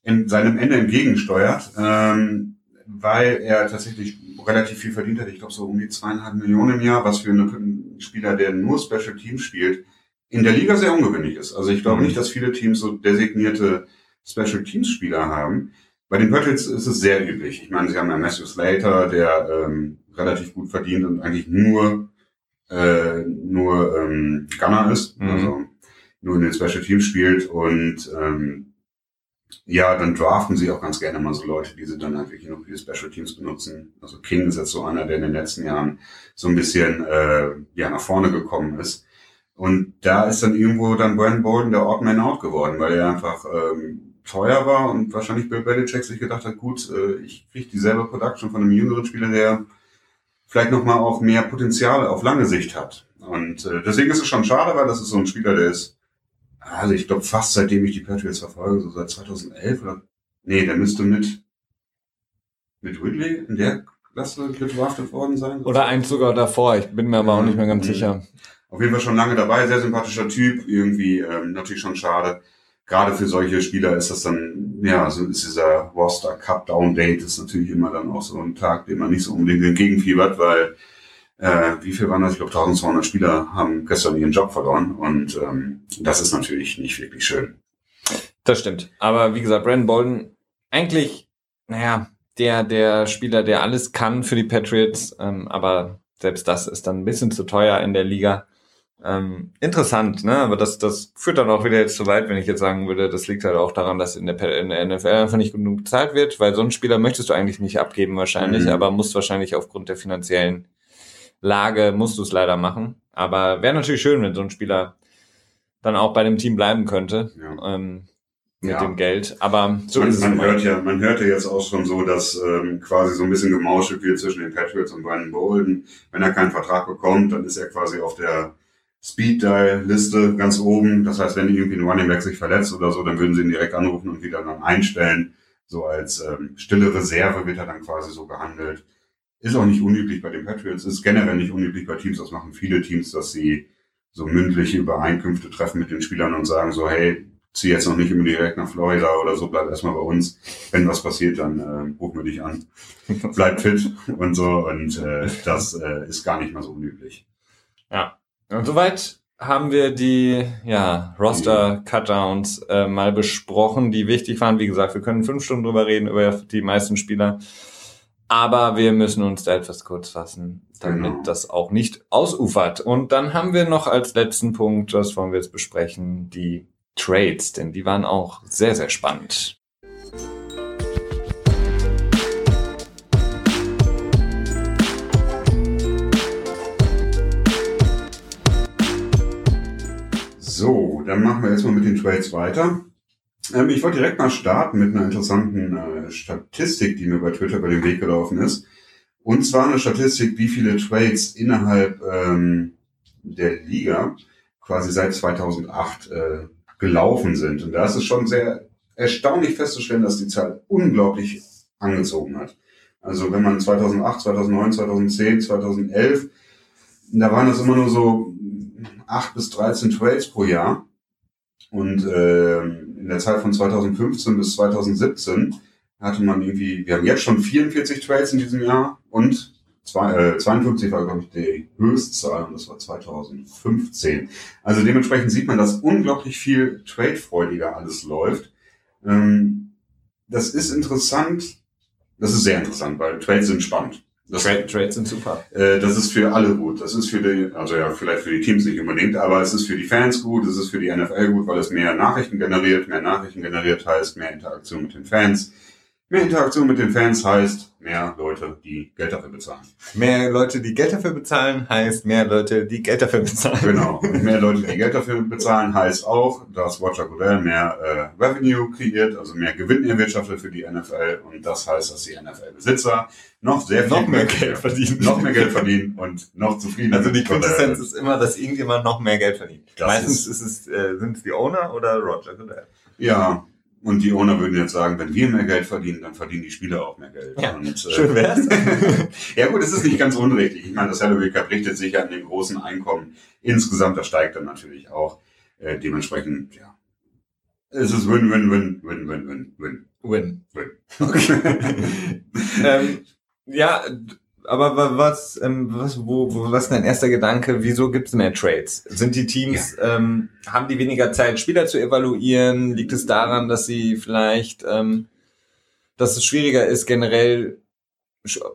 in seinem Ende entgegensteuert, ähm, weil er tatsächlich relativ viel verdient hat. Ich glaube so um die zweieinhalb Millionen im Jahr, was für einen Spieler, der nur Special Teams spielt, in der Liga sehr ungewöhnlich ist. Also ich glaube mhm. nicht, dass viele Teams so designierte Special Teams Spieler haben. Bei den Patriots ist es sehr üblich. Ich meine, sie haben ja Matthew Slater, der ähm, relativ gut verdient und eigentlich nur äh, nur ähm, Gunner ist, mhm. also nur in den Special Teams spielt und ähm, ja, dann draften sie auch ganz gerne mal so Leute, die sie dann halt wirklich noch für die Special Teams benutzen. Also King ist jetzt so einer, der in den letzten Jahren so ein bisschen äh, ja nach vorne gekommen ist. Und da ist dann irgendwo dann Brandon Bolden der Odd Man Out geworden, weil er einfach ähm, teuer war und wahrscheinlich Bill Belichick sich gedacht hat, gut, äh, ich kriege dieselbe Production von einem jüngeren Spieler, der vielleicht nochmal auch mehr Potenzial auf lange Sicht hat. Und äh, deswegen ist es schon schade, weil das ist so ein Spieler, der ist, also ich glaube fast seitdem ich die Patriots verfolge, so seit 2011 oder, nee, der müsste mit, mit Ridley in der Klasse gedraftet worden sein. Oder eins sogar davor, ich bin mir aber auch nicht mehr ganz sicher. Auf jeden Fall schon lange dabei, sehr sympathischer Typ, irgendwie ähm, natürlich schon schade gerade für solche Spieler ist das dann, ja, so ist dieser Roster Cup Down Date ist natürlich immer dann auch so ein Tag, den man nicht so unbedingt entgegenfiebert, weil äh, wie viel waren das? Ich glaube 1200 Spieler haben gestern ihren Job verloren und ähm, das ist natürlich nicht wirklich schön. Das stimmt. Aber wie gesagt, Brandon Bolden, eigentlich, naja, der, der Spieler, der alles kann für die Patriots, ähm, aber selbst das ist dann ein bisschen zu teuer in der Liga. Ähm, interessant, ne? Aber das, das führt dann auch wieder jetzt zu weit, wenn ich jetzt sagen würde, das liegt halt auch daran, dass in der, in der NFL einfach nicht genug bezahlt wird, weil so einen Spieler möchtest du eigentlich nicht abgeben wahrscheinlich, mhm. aber musst wahrscheinlich aufgrund der finanziellen Lage musst du es leider machen. Aber wäre natürlich schön, wenn so ein Spieler dann auch bei dem Team bleiben könnte. Ja. Ähm, mit ja. dem Geld. Aber so man, man hört ja, man hört ja jetzt auch schon so, dass ähm, quasi so ein bisschen gemauschelt wird zwischen den Patriots und Brandon Bolden. Wenn er keinen Vertrag bekommt, dann ist er quasi auf der Speed-Dial-Liste ganz oben. Das heißt, wenn irgendwie ein Running Back sich verletzt oder so, dann würden sie ihn direkt anrufen und wieder dann einstellen. So als ähm, stille Reserve wird er dann quasi so gehandelt. Ist auch nicht unüblich bei den Patriots, ist generell nicht unüblich bei Teams. Das machen viele Teams, dass sie so mündliche Übereinkünfte treffen mit den Spielern und sagen so, hey, zieh jetzt noch nicht immer direkt nach Florida oder so, bleib erstmal bei uns. Wenn was passiert, dann äh, rufen wir dich an. Bleib fit und so. Und äh, das äh, ist gar nicht mal so unüblich. Ja, und soweit haben wir die ja, Roster-Cutdowns äh, mal besprochen, die wichtig waren. Wie gesagt, wir können fünf Stunden drüber reden, über die meisten Spieler. Aber wir müssen uns da etwas kurz fassen, damit genau. das auch nicht ausufert. Und dann haben wir noch als letzten Punkt, das wollen wir jetzt besprechen, die Trades, denn die waren auch sehr, sehr spannend. So, dann machen wir erstmal mit den Trades weiter. Ähm, ich wollte direkt mal starten mit einer interessanten äh, Statistik, die mir bei Twitter über den Weg gelaufen ist. Und zwar eine Statistik, wie viele Trades innerhalb ähm, der Liga quasi seit 2008 äh, gelaufen sind. Und da ist es schon sehr erstaunlich festzustellen, dass die Zahl unglaublich angezogen hat. Also wenn man 2008, 2009, 2010, 2011, da waren das immer nur so acht bis 13 Trades pro Jahr. Und äh, in der Zeit von 2015 bis 2017 hatte man irgendwie, wir haben jetzt schon 44 Trades in diesem Jahr und zwei, äh, 52 war, glaube ich, die Höchstzahl und das war 2015. Also dementsprechend sieht man, dass unglaublich viel Trade-freudiger alles läuft. Ähm, das ist interessant, das ist sehr interessant, weil Trades sind spannend. Das, Trade, Trades sind super. Äh, das ist für alle gut. Das ist für die, also ja, vielleicht für die Teams nicht unbedingt, aber es ist für die Fans gut, es ist für die NFL gut, weil es mehr Nachrichten generiert. Mehr Nachrichten generiert heißt mehr Interaktion mit den Fans. Mehr Interaktion mit den Fans heißt mehr Leute, die Geld dafür bezahlen. Mehr Leute, die Geld dafür bezahlen, heißt mehr Leute, die Geld dafür bezahlen. Genau. Und mehr Leute, die Geld dafür bezahlen, heißt auch, dass Roger Goodell mehr äh, Revenue kreiert, also mehr Gewinn erwirtschaftet für die NFL. Und das heißt, dass die NFL-Besitzer noch sehr viel noch mehr Geld verdienen. Noch mehr Geld verdienen und noch zufriedener Also die. Quintessenz ist immer, dass irgendjemand noch mehr Geld verdient. Das Meistens ist, es, äh, sind es die Owner oder Roger Goodell. Ja, und die Owner würden jetzt sagen, wenn wir mehr Geld verdienen, dann verdienen die Spieler auch mehr Geld. Ja, und, äh, Schön wär's. ja gut, es ist nicht ganz unrichtig. Ich meine, das Salary Cap richtet sich an den großen Einkommen. Insgesamt, das steigt dann natürlich auch. Äh, dementsprechend, ja. Es ist Win, Win, Win, Win, Win, Win, Win. Win. Win. ähm, ja, aber wa- was, ähm, was, wo, wo, was ist dein erster Gedanke? Wieso gibt es mehr Trades? Sind die Teams, ähm, haben die weniger Zeit, Spieler zu evaluieren? Liegt es daran, dass sie vielleicht, ähm, dass es schwieriger ist, generell,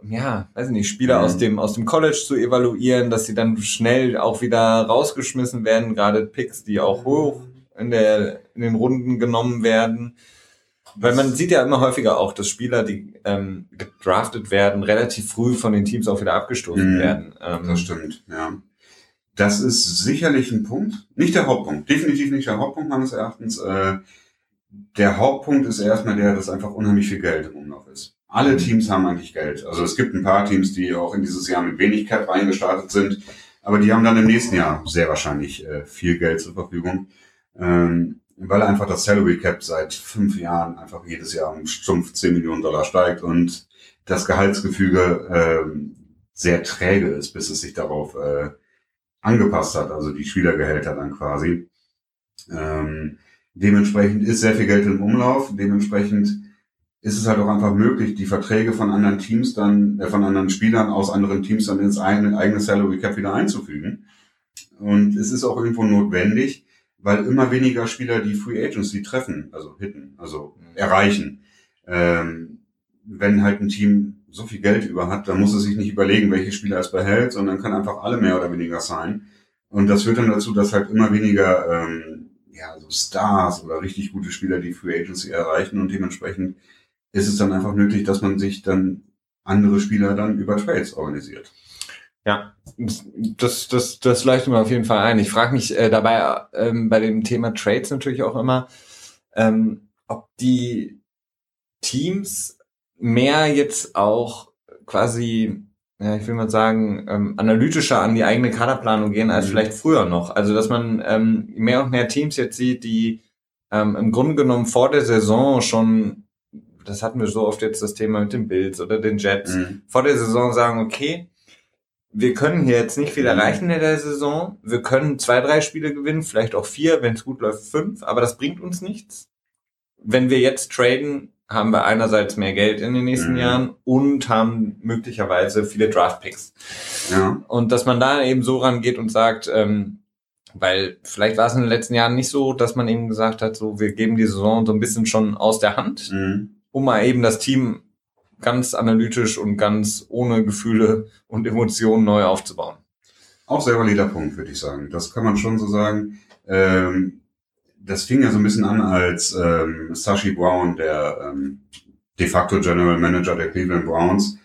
ja, weiß ich nicht, Spieler Mhm. aus dem, aus dem College zu evaluieren, dass sie dann schnell auch wieder rausgeschmissen werden, gerade Picks, die auch hoch in der, in den Runden genommen werden? Weil man sieht ja immer häufiger auch, dass Spieler, die ähm, gedraftet werden, relativ früh von den Teams auch wieder abgestoßen Mhm. werden. Ähm, Das stimmt, ja. Das ist sicherlich ein Punkt. Nicht der Hauptpunkt. Definitiv nicht der Hauptpunkt meines Erachtens. Äh, der Hauptpunkt ist erstmal der, dass einfach unheimlich viel Geld im Umlauf ist. Alle Mhm. Teams haben eigentlich Geld. Also es gibt ein paar Teams, die auch in dieses Jahr mit wenig Cap reingestartet sind. Aber die haben dann im nächsten Jahr sehr wahrscheinlich äh, viel Geld zur Verfügung. Ähm, weil einfach das Salary Cap seit fünf Jahren einfach jedes Jahr um stumpf 10 Millionen Dollar steigt und das Gehaltsgefüge ähm, sehr träge ist, bis es sich darauf äh, angepasst hat, also die Spielergehälter dann quasi. Ähm, dementsprechend ist sehr viel Geld im Umlauf, dementsprechend ist es halt auch einfach möglich, die Verträge von anderen Teams dann, äh, von anderen Spielern aus anderen Teams dann ins eigene, eigene Salary Cap wieder einzufügen. Und es ist auch irgendwo notwendig, weil immer weniger Spieler die Free Agency treffen, also hitten, also erreichen. Ähm, wenn halt ein Team so viel Geld über hat, dann muss es sich nicht überlegen, welche Spieler es behält, sondern kann einfach alle mehr oder weniger sein. Und das führt dann dazu, dass halt immer weniger ähm, ja, so Stars oder richtig gute Spieler die Free Agency erreichen und dementsprechend ist es dann einfach nötig, dass man sich dann andere Spieler dann über Trades organisiert. Ja, das, das, das leuchtet mir auf jeden Fall ein. Ich frage mich äh, dabei ähm, bei dem Thema Trades natürlich auch immer, ähm, ob die Teams mehr jetzt auch quasi, ja, ich will mal sagen, ähm, analytischer an die eigene Kaderplanung gehen als Mhm. vielleicht früher noch. Also dass man ähm, mehr und mehr Teams jetzt sieht, die ähm, im Grunde genommen vor der Saison schon, das hatten wir so oft jetzt das Thema mit den Bills oder den Jets, Mhm. vor der Saison sagen, okay, wir können hier jetzt nicht viel erreichen in der Saison. Wir können zwei, drei Spiele gewinnen, vielleicht auch vier, wenn es gut läuft, fünf, aber das bringt uns nichts. Wenn wir jetzt traden, haben wir einerseits mehr Geld in den nächsten Mhm. Jahren und haben möglicherweise viele Draftpicks. Ja. Und dass man da eben so rangeht und sagt, ähm, weil vielleicht war es in den letzten Jahren nicht so, dass man eben gesagt hat, so wir geben die Saison so ein bisschen schon aus der Hand Mhm. um mal eben das Team ganz analytisch und ganz ohne Gefühle und Emotionen neu aufzubauen. Auch sehr valider Punkt, würde ich sagen. Das kann man schon so sagen. Ähm, das fing ja so ein bisschen an, als ähm, Sashi Brown, der ähm, de facto General Manager der Cleveland Browns,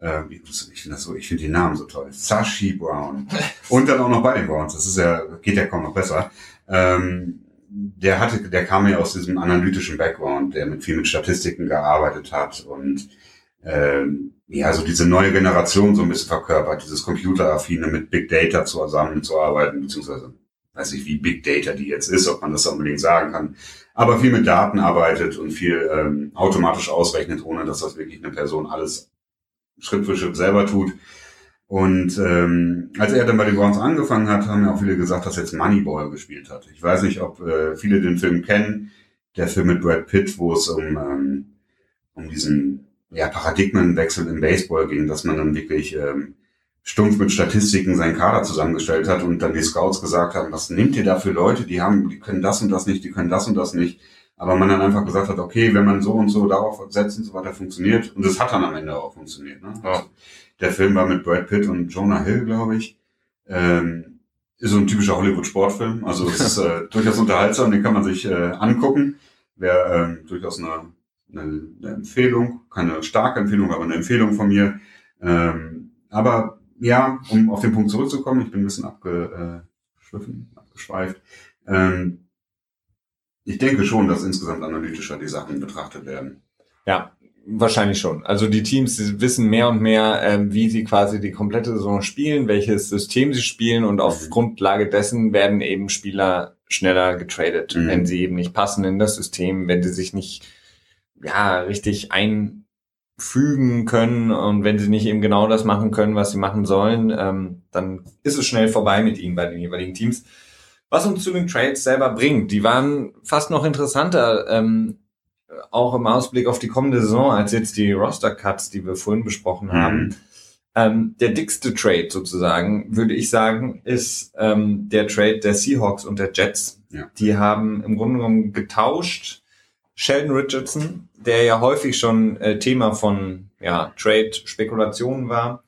ähm, ich, finde das so, ich finde die Namen so toll. Sashi Brown. Und dann auch noch bei den Browns. Das ist ja, geht ja kaum noch besser. Ähm, der hatte, der kam ja aus diesem analytischen Background, der mit viel mit Statistiken gearbeitet hat und ähm, ja, so diese neue Generation so ein bisschen verkörpert, dieses Computeraffine mit Big Data zusammenzuarbeiten, beziehungsweise weiß nicht, wie Big Data die jetzt ist, ob man das unbedingt sagen kann, aber viel mit Daten arbeitet und viel ähm, automatisch ausrechnet, ohne dass das wirklich eine Person alles Schritt für Schritt selber tut. Und ähm, als er dann bei den Browns angefangen hat, haben ja auch viele gesagt, dass er jetzt Moneyball gespielt hat. Ich weiß nicht, ob äh, viele den Film kennen. Der Film mit Brad Pitt, wo es um, ähm, um diesen ja, Paradigmenwechsel im Baseball ging, dass man dann wirklich ähm, stumpf mit Statistiken seinen Kader zusammengestellt hat und dann die Scouts gesagt haben, was nimmt ihr da für Leute, die haben, die können das und das nicht, die können das und das nicht. Aber man dann einfach gesagt hat, okay, wenn man so und so darauf setzt und so weiter, funktioniert. Und es hat dann am Ende auch funktioniert. Ne? Ja. Der Film war mit Brad Pitt und Jonah Hill, glaube ich. Ähm, ist so ein typischer Hollywood-Sportfilm. Also es ist äh, durchaus unterhaltsam, den kann man sich äh, angucken. Wäre ähm, durchaus eine, eine, eine Empfehlung, keine starke Empfehlung, aber eine Empfehlung von mir. Ähm, aber ja, um auf den Punkt zurückzukommen, ich bin ein bisschen abgeschwiffen, abgeschweift. Ähm, ich denke schon, dass insgesamt analytischer die Sachen betrachtet werden. Ja, wahrscheinlich schon. Also die Teams wissen mehr und mehr, ähm, wie sie quasi die komplette Saison spielen, welches System sie spielen und auf mhm. Grundlage dessen werden eben Spieler schneller getradet, mhm. wenn sie eben nicht passen in das System, wenn sie sich nicht ja richtig ein fügen können und wenn sie nicht eben genau das machen können, was sie machen sollen, ähm, dann ist es schnell vorbei mit ihnen bei den jeweiligen Teams. Was uns zu den Trades selber bringt, die waren fast noch interessanter, ähm, auch im Ausblick auf die kommende Saison, als jetzt die Roster-Cuts, die wir vorhin besprochen mhm. haben. Ähm, der dickste Trade sozusagen, würde ich sagen, ist ähm, der Trade der Seahawks und der Jets. Ja. Die haben im Grunde genommen getauscht Sheldon Richardson, der ja häufig schon äh, Thema von ja, Trade-Spekulationen war,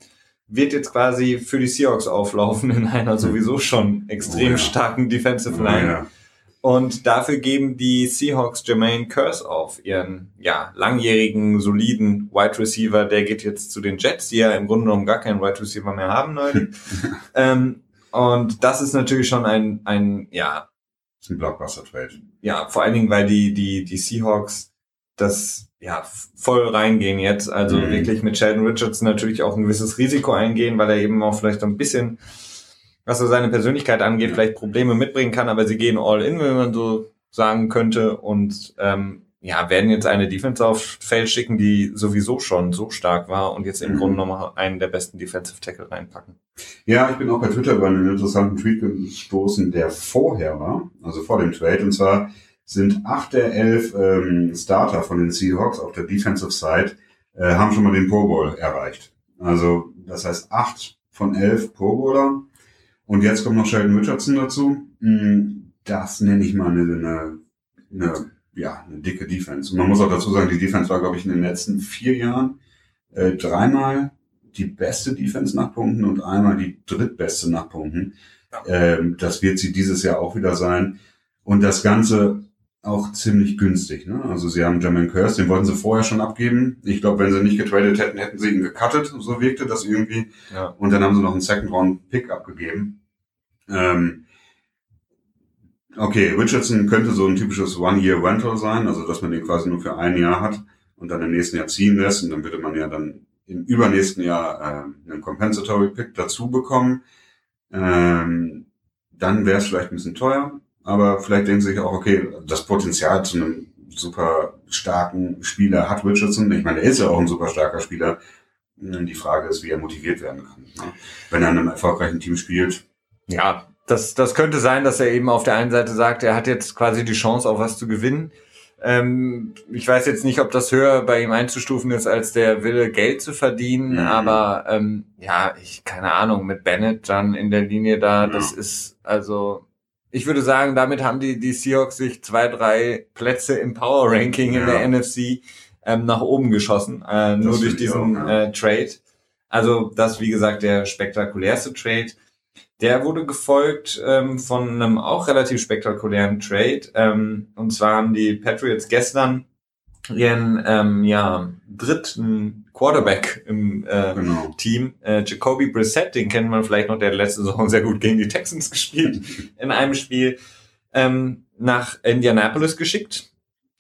wird jetzt quasi für die Seahawks auflaufen in einer sowieso schon extrem oh ja. starken Defensive Line. Oh ja. Und dafür geben die Seahawks Jermaine Curse auf, ihren ja, langjährigen, soliden Wide Receiver. Der geht jetzt zu den Jets, die ja im Grunde genommen gar keinen Wide Receiver mehr haben neulich. ähm, und das ist natürlich schon ein, ein ja, ein Blockbuster-Trade. Ja, vor allen Dingen, weil die, die, die Seahawks das ja voll reingehen jetzt. Also mhm. wirklich mit Sheldon Richardson natürlich auch ein gewisses Risiko eingehen, weil er eben auch vielleicht ein bisschen, was so seine Persönlichkeit angeht, vielleicht Probleme mitbringen kann, aber sie gehen all in, wenn man so sagen könnte. Und ähm, ja, werden jetzt eine Defense auf Feld schicken, die sowieso schon so stark war und jetzt im mhm. Grunde nochmal einen der besten Defensive Tackle reinpacken. Ja, ich bin auch bei Twitter über einen interessanten Tweet gestoßen, der vorher war, also vor dem Trade, und zwar sind acht der elf ähm, Starter von den Seahawks auf der Defensive Side äh, haben schon mal den Pro Bowl erreicht. Also das heißt acht von elf Pro Bowler. Und jetzt kommt noch Sheldon Richardson dazu. Hm, das nenne ich mal eine, eine, eine ja, eine dicke Defense. Und man muss auch dazu sagen, die Defense war, glaube ich, in den letzten vier Jahren äh, dreimal die beste Defense nach Punkten und einmal die drittbeste nach Punkten. Ähm, das wird sie dieses Jahr auch wieder sein. Und das Ganze auch ziemlich günstig. Ne? Also sie haben Jermaine Curse, den wollten sie vorher schon abgeben. Ich glaube, wenn sie nicht getradet hätten, hätten sie ihn gecuttet. So wirkte das irgendwie. Ja. Und dann haben sie noch einen Second-Round-Pick abgegeben. Ähm, Okay, Richardson könnte so ein typisches One-Year-Rental sein, also dass man den quasi nur für ein Jahr hat und dann im nächsten Jahr ziehen lässt und dann würde man ja dann im übernächsten Jahr äh, einen Compensatory Pick dazu bekommen. Ähm, dann wäre es vielleicht ein bisschen teuer, aber vielleicht denken sie sich auch, okay, das Potenzial zu einem super starken Spieler hat Richardson. Ich meine, er ist ja auch ein super starker Spieler. Die Frage ist, wie er motiviert werden kann. Ne? Wenn er in einem erfolgreichen Team spielt. Ja, das, das könnte sein, dass er eben auf der einen Seite sagt, er hat jetzt quasi die Chance, auf was zu gewinnen. Ähm, ich weiß jetzt nicht, ob das höher bei ihm einzustufen ist, als der Wille, Geld zu verdienen, mhm. aber ähm, ja, ich, keine Ahnung, mit Bennett dann in der Linie da, ja. das ist, also, ich würde sagen, damit haben die, die Seahawks sich zwei, drei Plätze im Power Ranking ja. in der NFC ähm, nach oben geschossen, äh, nur durch diesen auch, ja. äh, Trade. Also, das, wie gesagt, der spektakulärste Trade. Der wurde gefolgt ähm, von einem auch relativ spektakulären Trade. Ähm, und zwar haben die Patriots gestern ihren ähm, ja, dritten Quarterback im äh, genau. Team, äh, Jacoby Brissett, den kennt man vielleicht noch, der letzte Saison sehr gut gegen die Texans gespielt in einem Spiel, ähm, nach Indianapolis geschickt.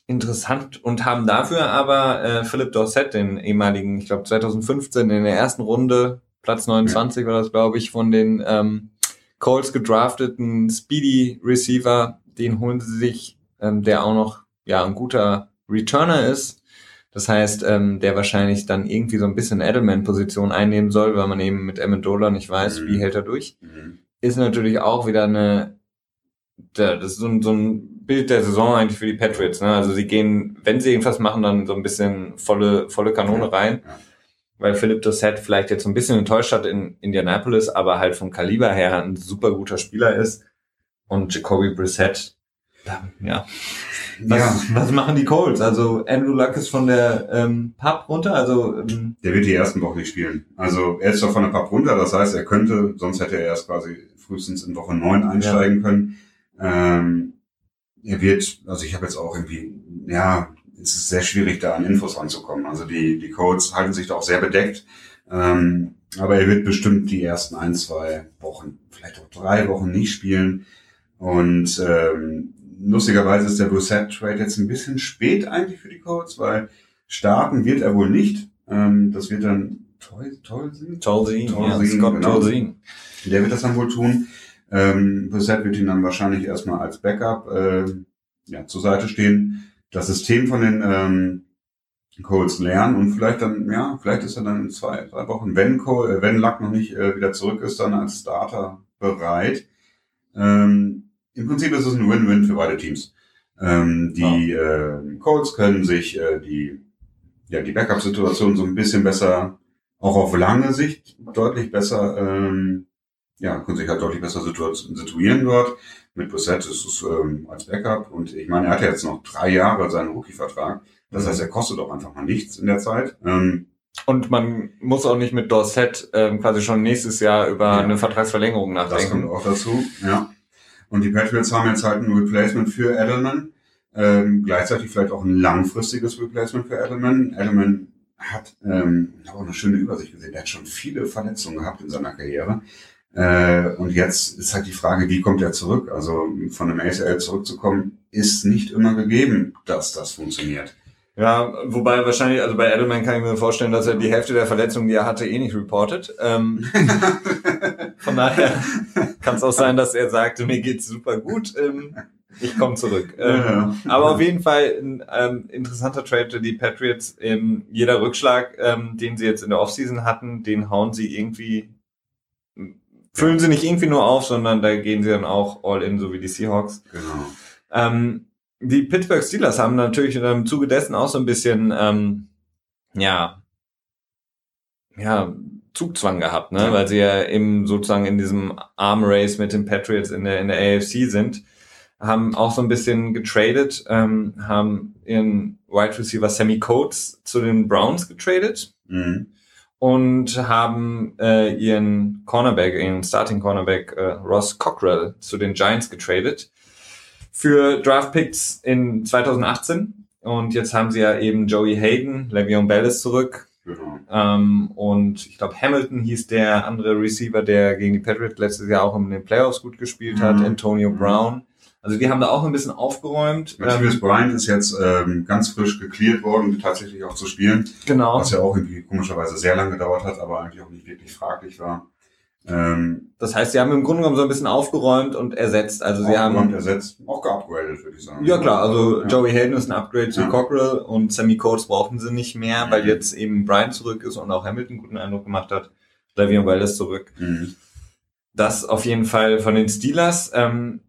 interessant und haben dafür aber äh, Philip Dorset, den ehemaligen, ich glaube 2015 in der ersten Runde, Platz 29 ja. war das, glaube ich, von den ähm, Colts gedrafteten Speedy Receiver, den holen sie sich, ähm, der auch noch ja ein guter Returner ist. Das heißt, ähm, der wahrscheinlich dann irgendwie so ein bisschen Edelman-Position einnehmen soll, weil man eben mit Amendola nicht weiß, mhm. wie hält er durch. Mhm. Ist natürlich auch wieder eine, das ist so ein, so ein Bild der Saison eigentlich für die Patriots. Ne? Also sie gehen, wenn sie irgendwas machen, dann so ein bisschen volle, volle Kanone rein. Weil Philipp Dossett vielleicht jetzt ein bisschen enttäuscht hat in Indianapolis, aber halt vom Kaliber her ein super guter Spieler ist. Und Jacoby Brissett, ja. Was, ja. was machen die Colts? Also Andrew Luck ist von der ähm, Pub runter, also ähm, der wird die ersten Wochen nicht spielen. Also er ist doch von der Pub runter, das heißt, er könnte, sonst hätte er erst quasi frühestens in Woche neun einsteigen ja. können. Ähm, er wird, also ich habe jetzt auch irgendwie, ja, es ist sehr schwierig, da an Infos ranzukommen. Also die, die Codes halten sich da auch sehr bedeckt. Ähm, aber er wird bestimmt die ersten ein, zwei Wochen, vielleicht auch drei Wochen nicht spielen. Und ähm, lustigerweise ist der Brissett-Trade jetzt ein bisschen spät eigentlich für die Codes, weil starten wird er wohl nicht. Ähm, das wird dann Tolzin? Tolzin, ja, Scott genau. Tolzin. Der wird das dann wohl tun. Ähm, Brissett wird ihn dann wahrscheinlich erstmal als Backup äh, ja, zur Seite stehen, das System von den ähm, Coles lernen und vielleicht dann, ja, vielleicht ist er dann in zwei, drei Wochen, wenn Cole, äh, wenn Luck noch nicht äh, wieder zurück ist, dann als Starter bereit. Ähm, Im Prinzip ist es ein Win-Win für beide Teams. Ähm, die ja. äh, Colts können sich äh, die, ja, die Backup-Situation so ein bisschen besser, auch auf lange Sicht deutlich besser ähm, ja, können sich halt deutlich besser situieren dort. Mit Brissett ist es ähm, als Backup und ich meine, er hat ja jetzt noch drei Jahre seinen Rookie-Vertrag. Das mhm. heißt, er kostet auch einfach mal nichts in der Zeit. Ähm, und man muss auch nicht mit Dorset ähm, quasi schon nächstes Jahr über ja, eine Vertragsverlängerung nachdenken. Das kommt auch dazu, ja. Und die Patriots haben jetzt halt ein Replacement für Edelman. Ähm, gleichzeitig vielleicht auch ein langfristiges Replacement für Edelman. Edelman hat ähm, auch eine schöne Übersicht gesehen. Er hat schon viele Verletzungen gehabt in seiner Karriere. Äh, und jetzt ist halt die Frage, wie kommt er zurück? Also von einem ACL zurückzukommen, ist nicht immer gegeben, dass das funktioniert. Ja, wobei wahrscheinlich, also bei Edelman kann ich mir vorstellen, dass er die Hälfte der Verletzungen, die er hatte, eh nicht reportet. Ähm, von daher kann es auch sein, dass er sagte, mir geht's super gut, ähm, ich komme zurück. Ähm, ja. Aber auf jeden Fall ein ähm, interessanter Trade, die Patriots. Ähm, jeder Rückschlag, ähm, den sie jetzt in der Offseason hatten, den hauen sie irgendwie füllen sie nicht irgendwie nur auf, sondern da gehen sie dann auch all in, so wie die Seahawks. Genau. Ähm, die Pittsburgh Steelers haben natürlich im Zuge dessen auch so ein bisschen, ähm, ja, ja, Zugzwang gehabt, ne? Ja. weil sie ja eben sozusagen in diesem Arm Race mit den Patriots in der, in der AFC sind, haben auch so ein bisschen getradet, ähm, haben ihren Wide Receiver Sammy Coates zu den Browns getradet. Mhm und haben äh, ihren Cornerback, ihren Starting Cornerback äh, Ross Cockrell zu den Giants getradet für Draftpicks in 2018 und jetzt haben sie ja eben Joey Hayden, Le'Veon Bell ist zurück genau. ähm, und ich glaube Hamilton hieß der andere Receiver, der gegen die Patriots letztes Jahr auch in den Playoffs gut gespielt hat, mhm. Antonio mhm. Brown. Also die haben da auch ein bisschen aufgeräumt. Matthias ähm, Bryant ist jetzt ähm, ganz frisch geklärt worden, tatsächlich auch zu spielen. Genau. Was ja auch irgendwie komischerweise sehr lange gedauert hat, aber eigentlich auch nicht wirklich fraglich war. Ähm, das heißt, sie haben im Grunde genommen so ein bisschen aufgeräumt und ersetzt. Also sie haben ersetzt, auch geupgradet, würde ich sagen. Ja klar, also ja. Joey Hayden ist ein Upgrade zu ja. Cockrell und Sammy Coates brauchten sie nicht mehr, mhm. weil jetzt eben Bryant zurück ist und auch Hamilton guten Eindruck gemacht hat. Davion Wallace zurück. Mhm. Das auf jeden Fall von den Steelers. Ähm,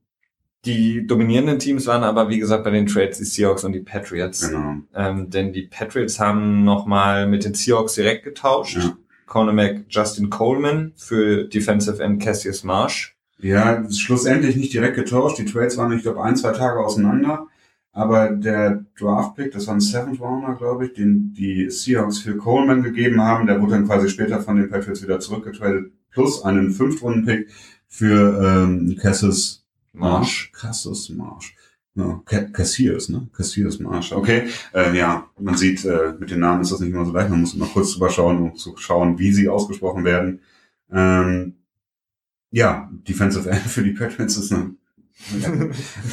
die dominierenden Teams waren aber, wie gesagt, bei den Trades die Seahawks und die Patriots. Genau. Ähm, denn die Patriots haben nochmal mit den Seahawks direkt getauscht. Ja. Cornerback Justin Coleman für Defensive End Cassius Marsh. Ja, schlussendlich nicht direkt getauscht. Die Trades waren, ich glaube, ein, zwei Tage auseinander. Aber der Draft-Pick, das war ein Seventh Rounder, glaube ich, den die Seahawks für Coleman gegeben haben, der wurde dann quasi später von den Patriots wieder zurückgetradet, plus einen Fünftrunden-Pick für ähm, Cassius Marsch. Krasses Marsch. Ja, Cassius, ne? Cassius Marsch. Okay, äh, ja, man sieht, äh, mit den Namen ist das nicht immer so leicht. Man muss immer kurz drüber schauen, um zu schauen, wie sie ausgesprochen werden. Ähm, ja, Defensive End für die Patriots ist eine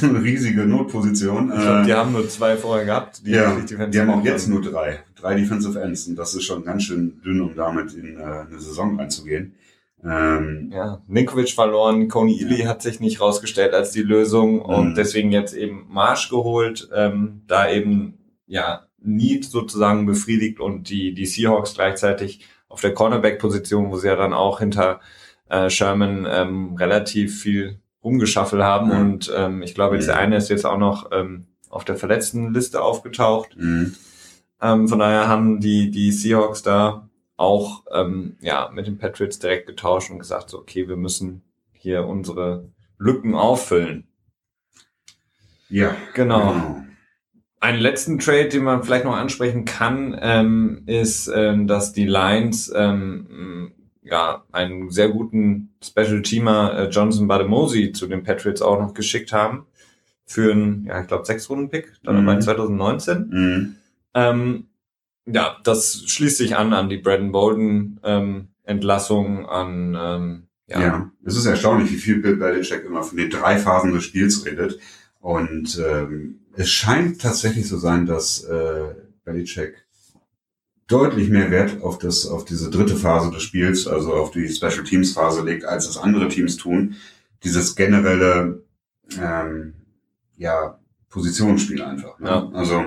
eine riesige Notposition. Ich glaub, die haben nur zwei vorher gehabt. Die, ja, die haben auch jetzt nur drei. Drei Defensive Ends. Und das ist schon ganz schön dünn, um damit in äh, eine Saison reinzugehen. Ähm, ja, Ninkovic verloren, Coney Ely ja. hat sich nicht rausgestellt als die Lösung und mhm. deswegen jetzt eben Marsch geholt, ähm, da eben ja Need sozusagen befriedigt und die die Seahawks gleichzeitig auf der Cornerback-Position, wo sie ja dann auch hinter äh, Sherman ähm, relativ viel rumgeschaffelt haben mhm. und ähm, ich glaube, jetzt der eine ist jetzt auch noch ähm, auf der verletzten Liste aufgetaucht. Mhm. Ähm, von daher haben die die Seahawks da auch ähm, ja mit den Patriots direkt getauscht und gesagt, so, okay, wir müssen hier unsere Lücken auffüllen. Ja, genau. genau. Einen letzten Trade, den man vielleicht noch ansprechen kann, ähm, ist, ähm, dass die Lions ähm, ja einen sehr guten Special Teamer äh, Johnson Bademosi zu den Patriots auch noch geschickt haben für einen, ja, ich glaube, sechs Runden Pick, dann mhm. 2019. Mhm. Ähm, ja, das schließt sich an an die Braden Bolden ähm, Entlassung, an ähm, ja. ja, es ist erstaunlich, wie viel Bill Belichick immer von den drei Phasen des Spiels redet. Und ähm, es scheint tatsächlich so sein, dass äh, Belichick deutlich mehr Wert auf das, auf diese dritte Phase des Spiels, also auf die Special Teams Phase legt, als es andere Teams tun. Dieses generelle, ähm, ja, Positionsspiel einfach. Ne? Ja. Also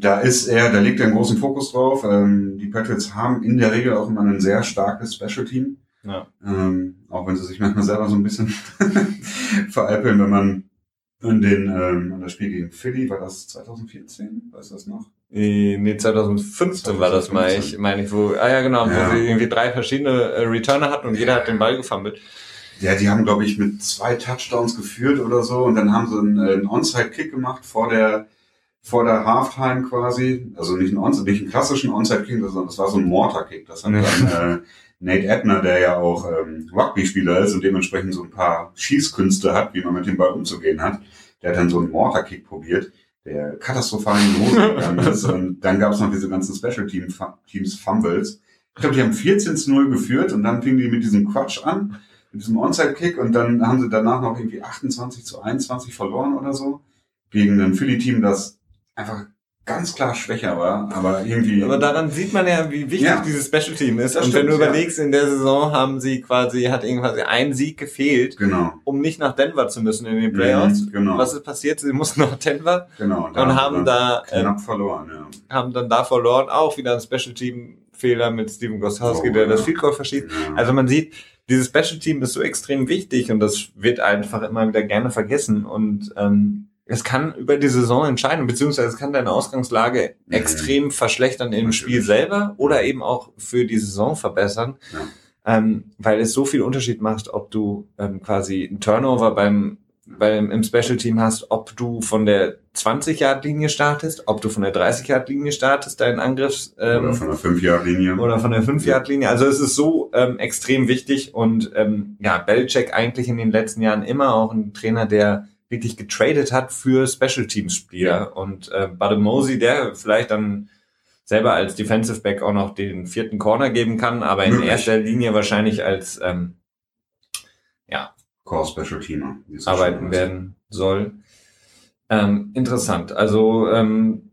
da ist er, da legt er einen großen Fokus drauf. Ähm, die Patriots haben in der Regel auch immer ein sehr starkes Special Team. Ja. Ähm, auch wenn sie sich manchmal selber so ein bisschen veräppeln, wenn man an den ähm, an das Spiel gegen Philly, war das 2014? Weißt du das noch? Äh, nee, 2015, 2015 war das mal, ich meine ich, wo, ah ja genau, ja. wo sie irgendwie drei verschiedene äh, Returner hatten und jeder hat den Ball gefummelt. Ja, die haben, glaube ich, mit zwei Touchdowns geführt oder so und dann haben sie einen, einen Onside-Kick gemacht vor der vor der Halftime quasi, also nicht einen, Onside, nicht einen klassischen Onside-Kick, sondern das war so ein Mortar-Kick. Das hat dann äh, Nate Ebner, der ja auch ähm, Rugby-Spieler ist und dementsprechend so ein paar Schießkünste hat, wie man mit dem Ball umzugehen hat, der hat dann so einen Mortar-Kick probiert, der katastrophal in die Hose gegangen ist. Und dann gab es noch diese ganzen Special-Teams Fumbles. Ich glaube, die haben 14 zu 0 geführt und dann fingen die mit diesem Quatsch an, mit diesem Onside-Kick und dann haben sie danach noch irgendwie 28 zu 21 verloren oder so gegen ein Philly-Team, das einfach ganz klar schwächer war, aber irgendwie. Aber daran sieht man ja, wie wichtig ja. dieses Special Team ist. Und stimmt, wenn du überlegst, ja. in der Saison haben sie quasi, hat irgendwas ein Sieg gefehlt, genau. um nicht nach Denver zu müssen in den Playoffs. Mhm, genau. Was ist passiert? Sie mussten nach Denver genau, und haben da knapp äh, verloren, ja. Haben dann da verloren, auch wieder ein Special Team Fehler mit Steven Gostkowski, oh, der ja. das Field Goal verschiebt. Also man sieht, dieses Special Team ist so extrem wichtig und das wird einfach immer wieder gerne vergessen und ähm, es kann über die Saison entscheiden, beziehungsweise es kann deine Ausgangslage mhm. extrem verschlechtern im Spiel selber oder eben auch für die Saison verbessern, ja. ähm, weil es so viel Unterschied macht, ob du ähm, quasi ein Turnover beim, beim im Special Team hast, ob du von der 20-Yard-Linie startest, ob du von der 30-Yard-Linie startest, deinen Angriff. Ähm, oder von der 5-Yard-Linie. Oder von der 5-Yard-Linie. Also es ist so ähm, extrem wichtig und ähm, ja, Belichick eigentlich in den letzten Jahren immer auch ein Trainer, der wirklich getradet hat für Special Teams Spieler. Ja. Und äh, Bademosi, der vielleicht dann selber als Defensive Back auch noch den vierten Corner geben kann, aber in Möglich. erster Linie wahrscheinlich als ähm, ja Core Special Teamer arbeiten werden soll. Ähm, interessant. Also ähm,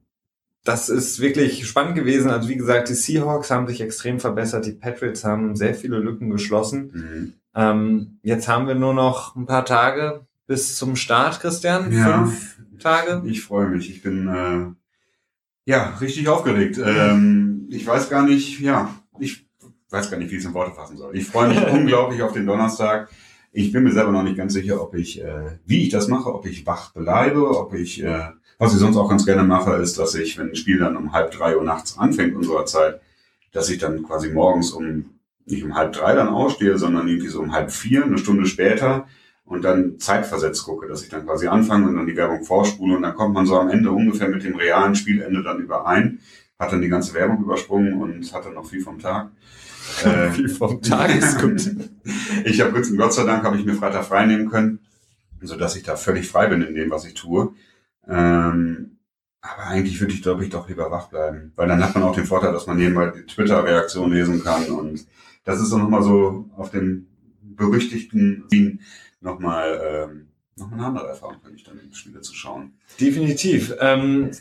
das ist wirklich spannend gewesen. Also wie gesagt, die Seahawks haben sich extrem verbessert, die Patriots haben sehr viele Lücken geschlossen. Mhm. Ähm, jetzt haben wir nur noch ein paar Tage bis zum Start, Christian? Ja, Fünf Tage? Ich freue mich. Ich bin äh, ja richtig aufgeregt. Ähm, ich weiß gar nicht, ja, ich weiß gar nicht, wie ich es in Worte fassen soll. Ich freue mich unglaublich auf den Donnerstag. Ich bin mir selber noch nicht ganz sicher, ob ich, äh, wie ich das mache, ob ich wach bleibe, ob ich, äh, was ich sonst auch ganz gerne mache, ist, dass ich, wenn ein Spiel dann um halb drei Uhr nachts anfängt unserer Zeit, dass ich dann quasi morgens um, nicht um halb drei dann ausstehe, sondern irgendwie so um halb vier, eine Stunde später, und dann zeitversetzt gucke, dass ich dann quasi anfange und dann die Werbung vorspule und dann kommt man so am Ende ungefähr mit dem realen Spielende dann überein, hat dann die ganze Werbung übersprungen und hat dann noch viel vom Tag. Äh, viel vom Tag ist gut. ich habe Gott sei Dank habe ich mir Freitag frei nehmen können, so dass ich da völlig frei bin in dem, was ich tue. Ähm, aber eigentlich würde ich, glaube ich, doch lieber wach bleiben, weil dann hat man auch den Vorteil, dass man nebenbei die Twitter-Reaktion lesen kann und das ist dann nochmal so auf dem berüchtigten nochmal ähm, noch eine andere Erfahrung, finde ich, dann in Spiele zu schauen. Definitiv. Ähm,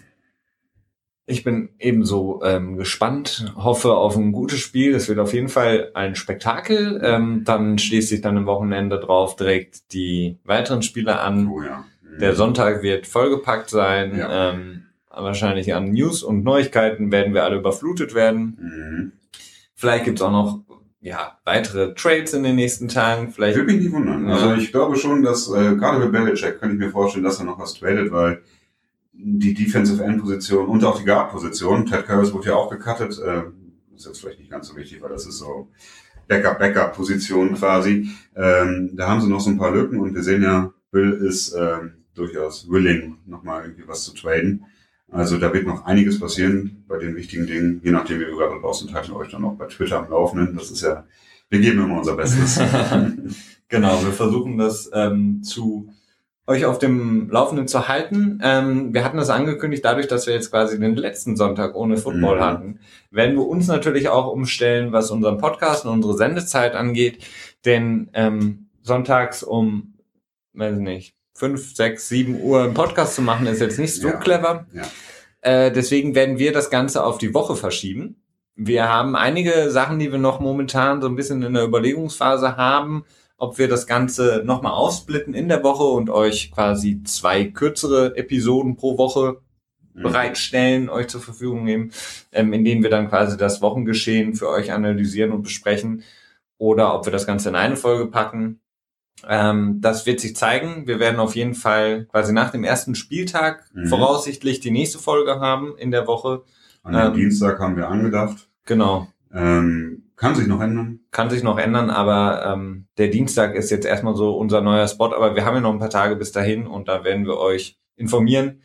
ich bin ebenso ähm, gespannt, hoffe auf ein gutes Spiel. Es wird auf jeden Fall ein Spektakel. Ähm, dann schließt sich dann am Wochenende drauf direkt die weiteren Spiele an. Oh ja. Mhm. Der Sonntag wird vollgepackt sein. Ja. Ähm, wahrscheinlich an News und Neuigkeiten werden wir alle überflutet werden. Mhm. Vielleicht gibt's auch noch ja, weitere Trades in den nächsten Tagen. Vielleicht Würde mich nicht wundern. Ja. Also ich glaube schon, dass äh, gerade mit Belichick könnte ich mir vorstellen, dass er noch was tradet, weil die Defensive End Position und auch die Guard Position, Ted Curris wurde ja auch gecuttet, äh, ist jetzt vielleicht nicht ganz so wichtig, weil das ist so Backup Backup Position quasi. Ähm, da haben sie noch so ein paar Lücken und wir sehen ja, Bill ist ähm, durchaus willing, nochmal irgendwie was zu traden. Also da wird noch einiges passieren bei den wichtigen Dingen, je nachdem wie wir gerade draußen halten euch dann auch bei Twitter am Laufenden. Das ist ja, wir geben immer unser Bestes. Genau, wir versuchen das ähm, zu euch auf dem Laufenden zu halten. Ähm, wir hatten das angekündigt, dadurch, dass wir jetzt quasi den letzten Sonntag ohne Football Mhm. hatten, werden wir uns natürlich auch umstellen, was unseren Podcast und unsere Sendezeit angeht. Denn ähm, sonntags um, weiß ich nicht, fünf, sechs, sieben Uhr einen Podcast zu machen, ist jetzt nicht so Ja. clever. Ja. Äh, deswegen werden wir das Ganze auf die Woche verschieben. Wir haben einige Sachen, die wir noch momentan so ein bisschen in der Überlegungsphase haben, ob wir das Ganze nochmal aufsplitten in der Woche und euch quasi zwei kürzere Episoden pro Woche bereitstellen, euch zur Verfügung nehmen, ähm, in denen wir dann quasi das Wochengeschehen für euch analysieren und besprechen oder ob wir das Ganze in eine Folge packen. Ähm, das wird sich zeigen. Wir werden auf jeden Fall quasi nach dem ersten Spieltag Mhm. voraussichtlich die nächste Folge haben in der Woche. An dem Ähm, Dienstag haben wir angedacht. Genau. Ähm, kann sich noch ändern. Kann sich noch ändern, aber ähm, der Dienstag ist jetzt erstmal so unser neuer Spot, aber wir haben ja noch ein paar Tage bis dahin und da werden wir euch informieren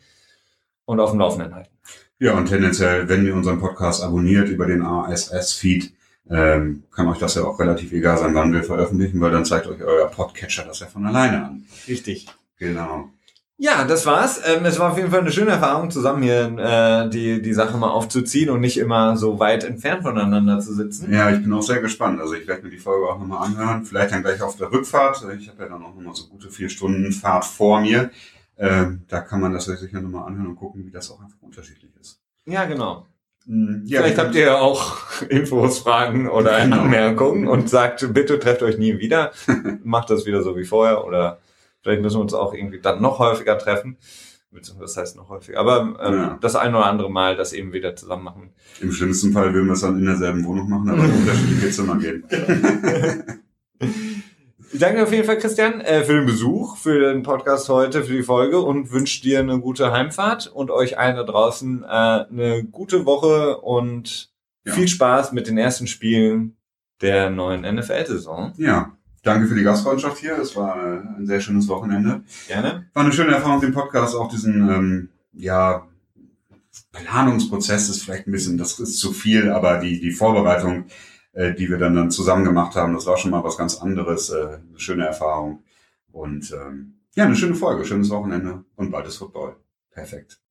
und auf dem Laufenden halten. Ja, und tendenziell, wenn ihr unseren Podcast abonniert über den RSS-Feed, ähm, kann euch das ja auch relativ egal sein, wann wir veröffentlichen, weil dann zeigt euch euer Podcatcher das ja von alleine an. Richtig. Genau. Ja, das war's. Ähm, es war auf jeden Fall eine schöne Erfahrung, zusammen hier äh, die, die Sache mal aufzuziehen und nicht immer so weit entfernt voneinander zu sitzen. Ja, ich bin auch sehr gespannt. Also ich werde mir die Folge auch nochmal anhören. Vielleicht dann gleich auf der Rückfahrt. Ich habe ja dann auch nochmal so gute vier Stunden Fahrt vor mir. Ähm, da kann man das ja sicher nochmal anhören und gucken, wie das auch einfach unterschiedlich ist. Ja, genau. Mm, Ja, Vielleicht habt ihr ja auch Infos, Fragen oder Genau. Anmerkungen und sagt, bitte trefft euch nie wieder. Macht das wieder so wie vorher oder vielleicht müssen wir uns auch irgendwie dann noch häufiger treffen. Beziehungsweise Das heißt noch häufiger. Aber ähm, Ja. das ein oder andere Mal das eben wieder zusammen machen. Im schlimmsten Fall würden wir es dann in derselben Wohnung machen, aber in unterschiedliche Zimmer gehen. Ich danke auf jeden Fall, Christian, äh, für den Besuch, für den Podcast heute, für die Folge und wünsche dir eine gute Heimfahrt und euch allen da draußen äh, eine gute Woche und Ja. viel Spaß mit den ersten Spielen der neuen NFL-Saison. Ja, danke für die Gastfreundschaft hier. Es war ein sehr schönes Wochenende. Gerne. War eine schöne Erfahrung, den Podcast, auch diesen, ähm, ja, Planungsprozess ist vielleicht ein bisschen, das ist zu viel, aber die, die Vorbereitung, äh, die wir dann, dann zusammen gemacht haben, das war schon mal was ganz anderes, äh, eine schöne Erfahrung. Und ähm, ja, eine schöne Folge, schönes Wochenende und bald ist Football. Perfekt.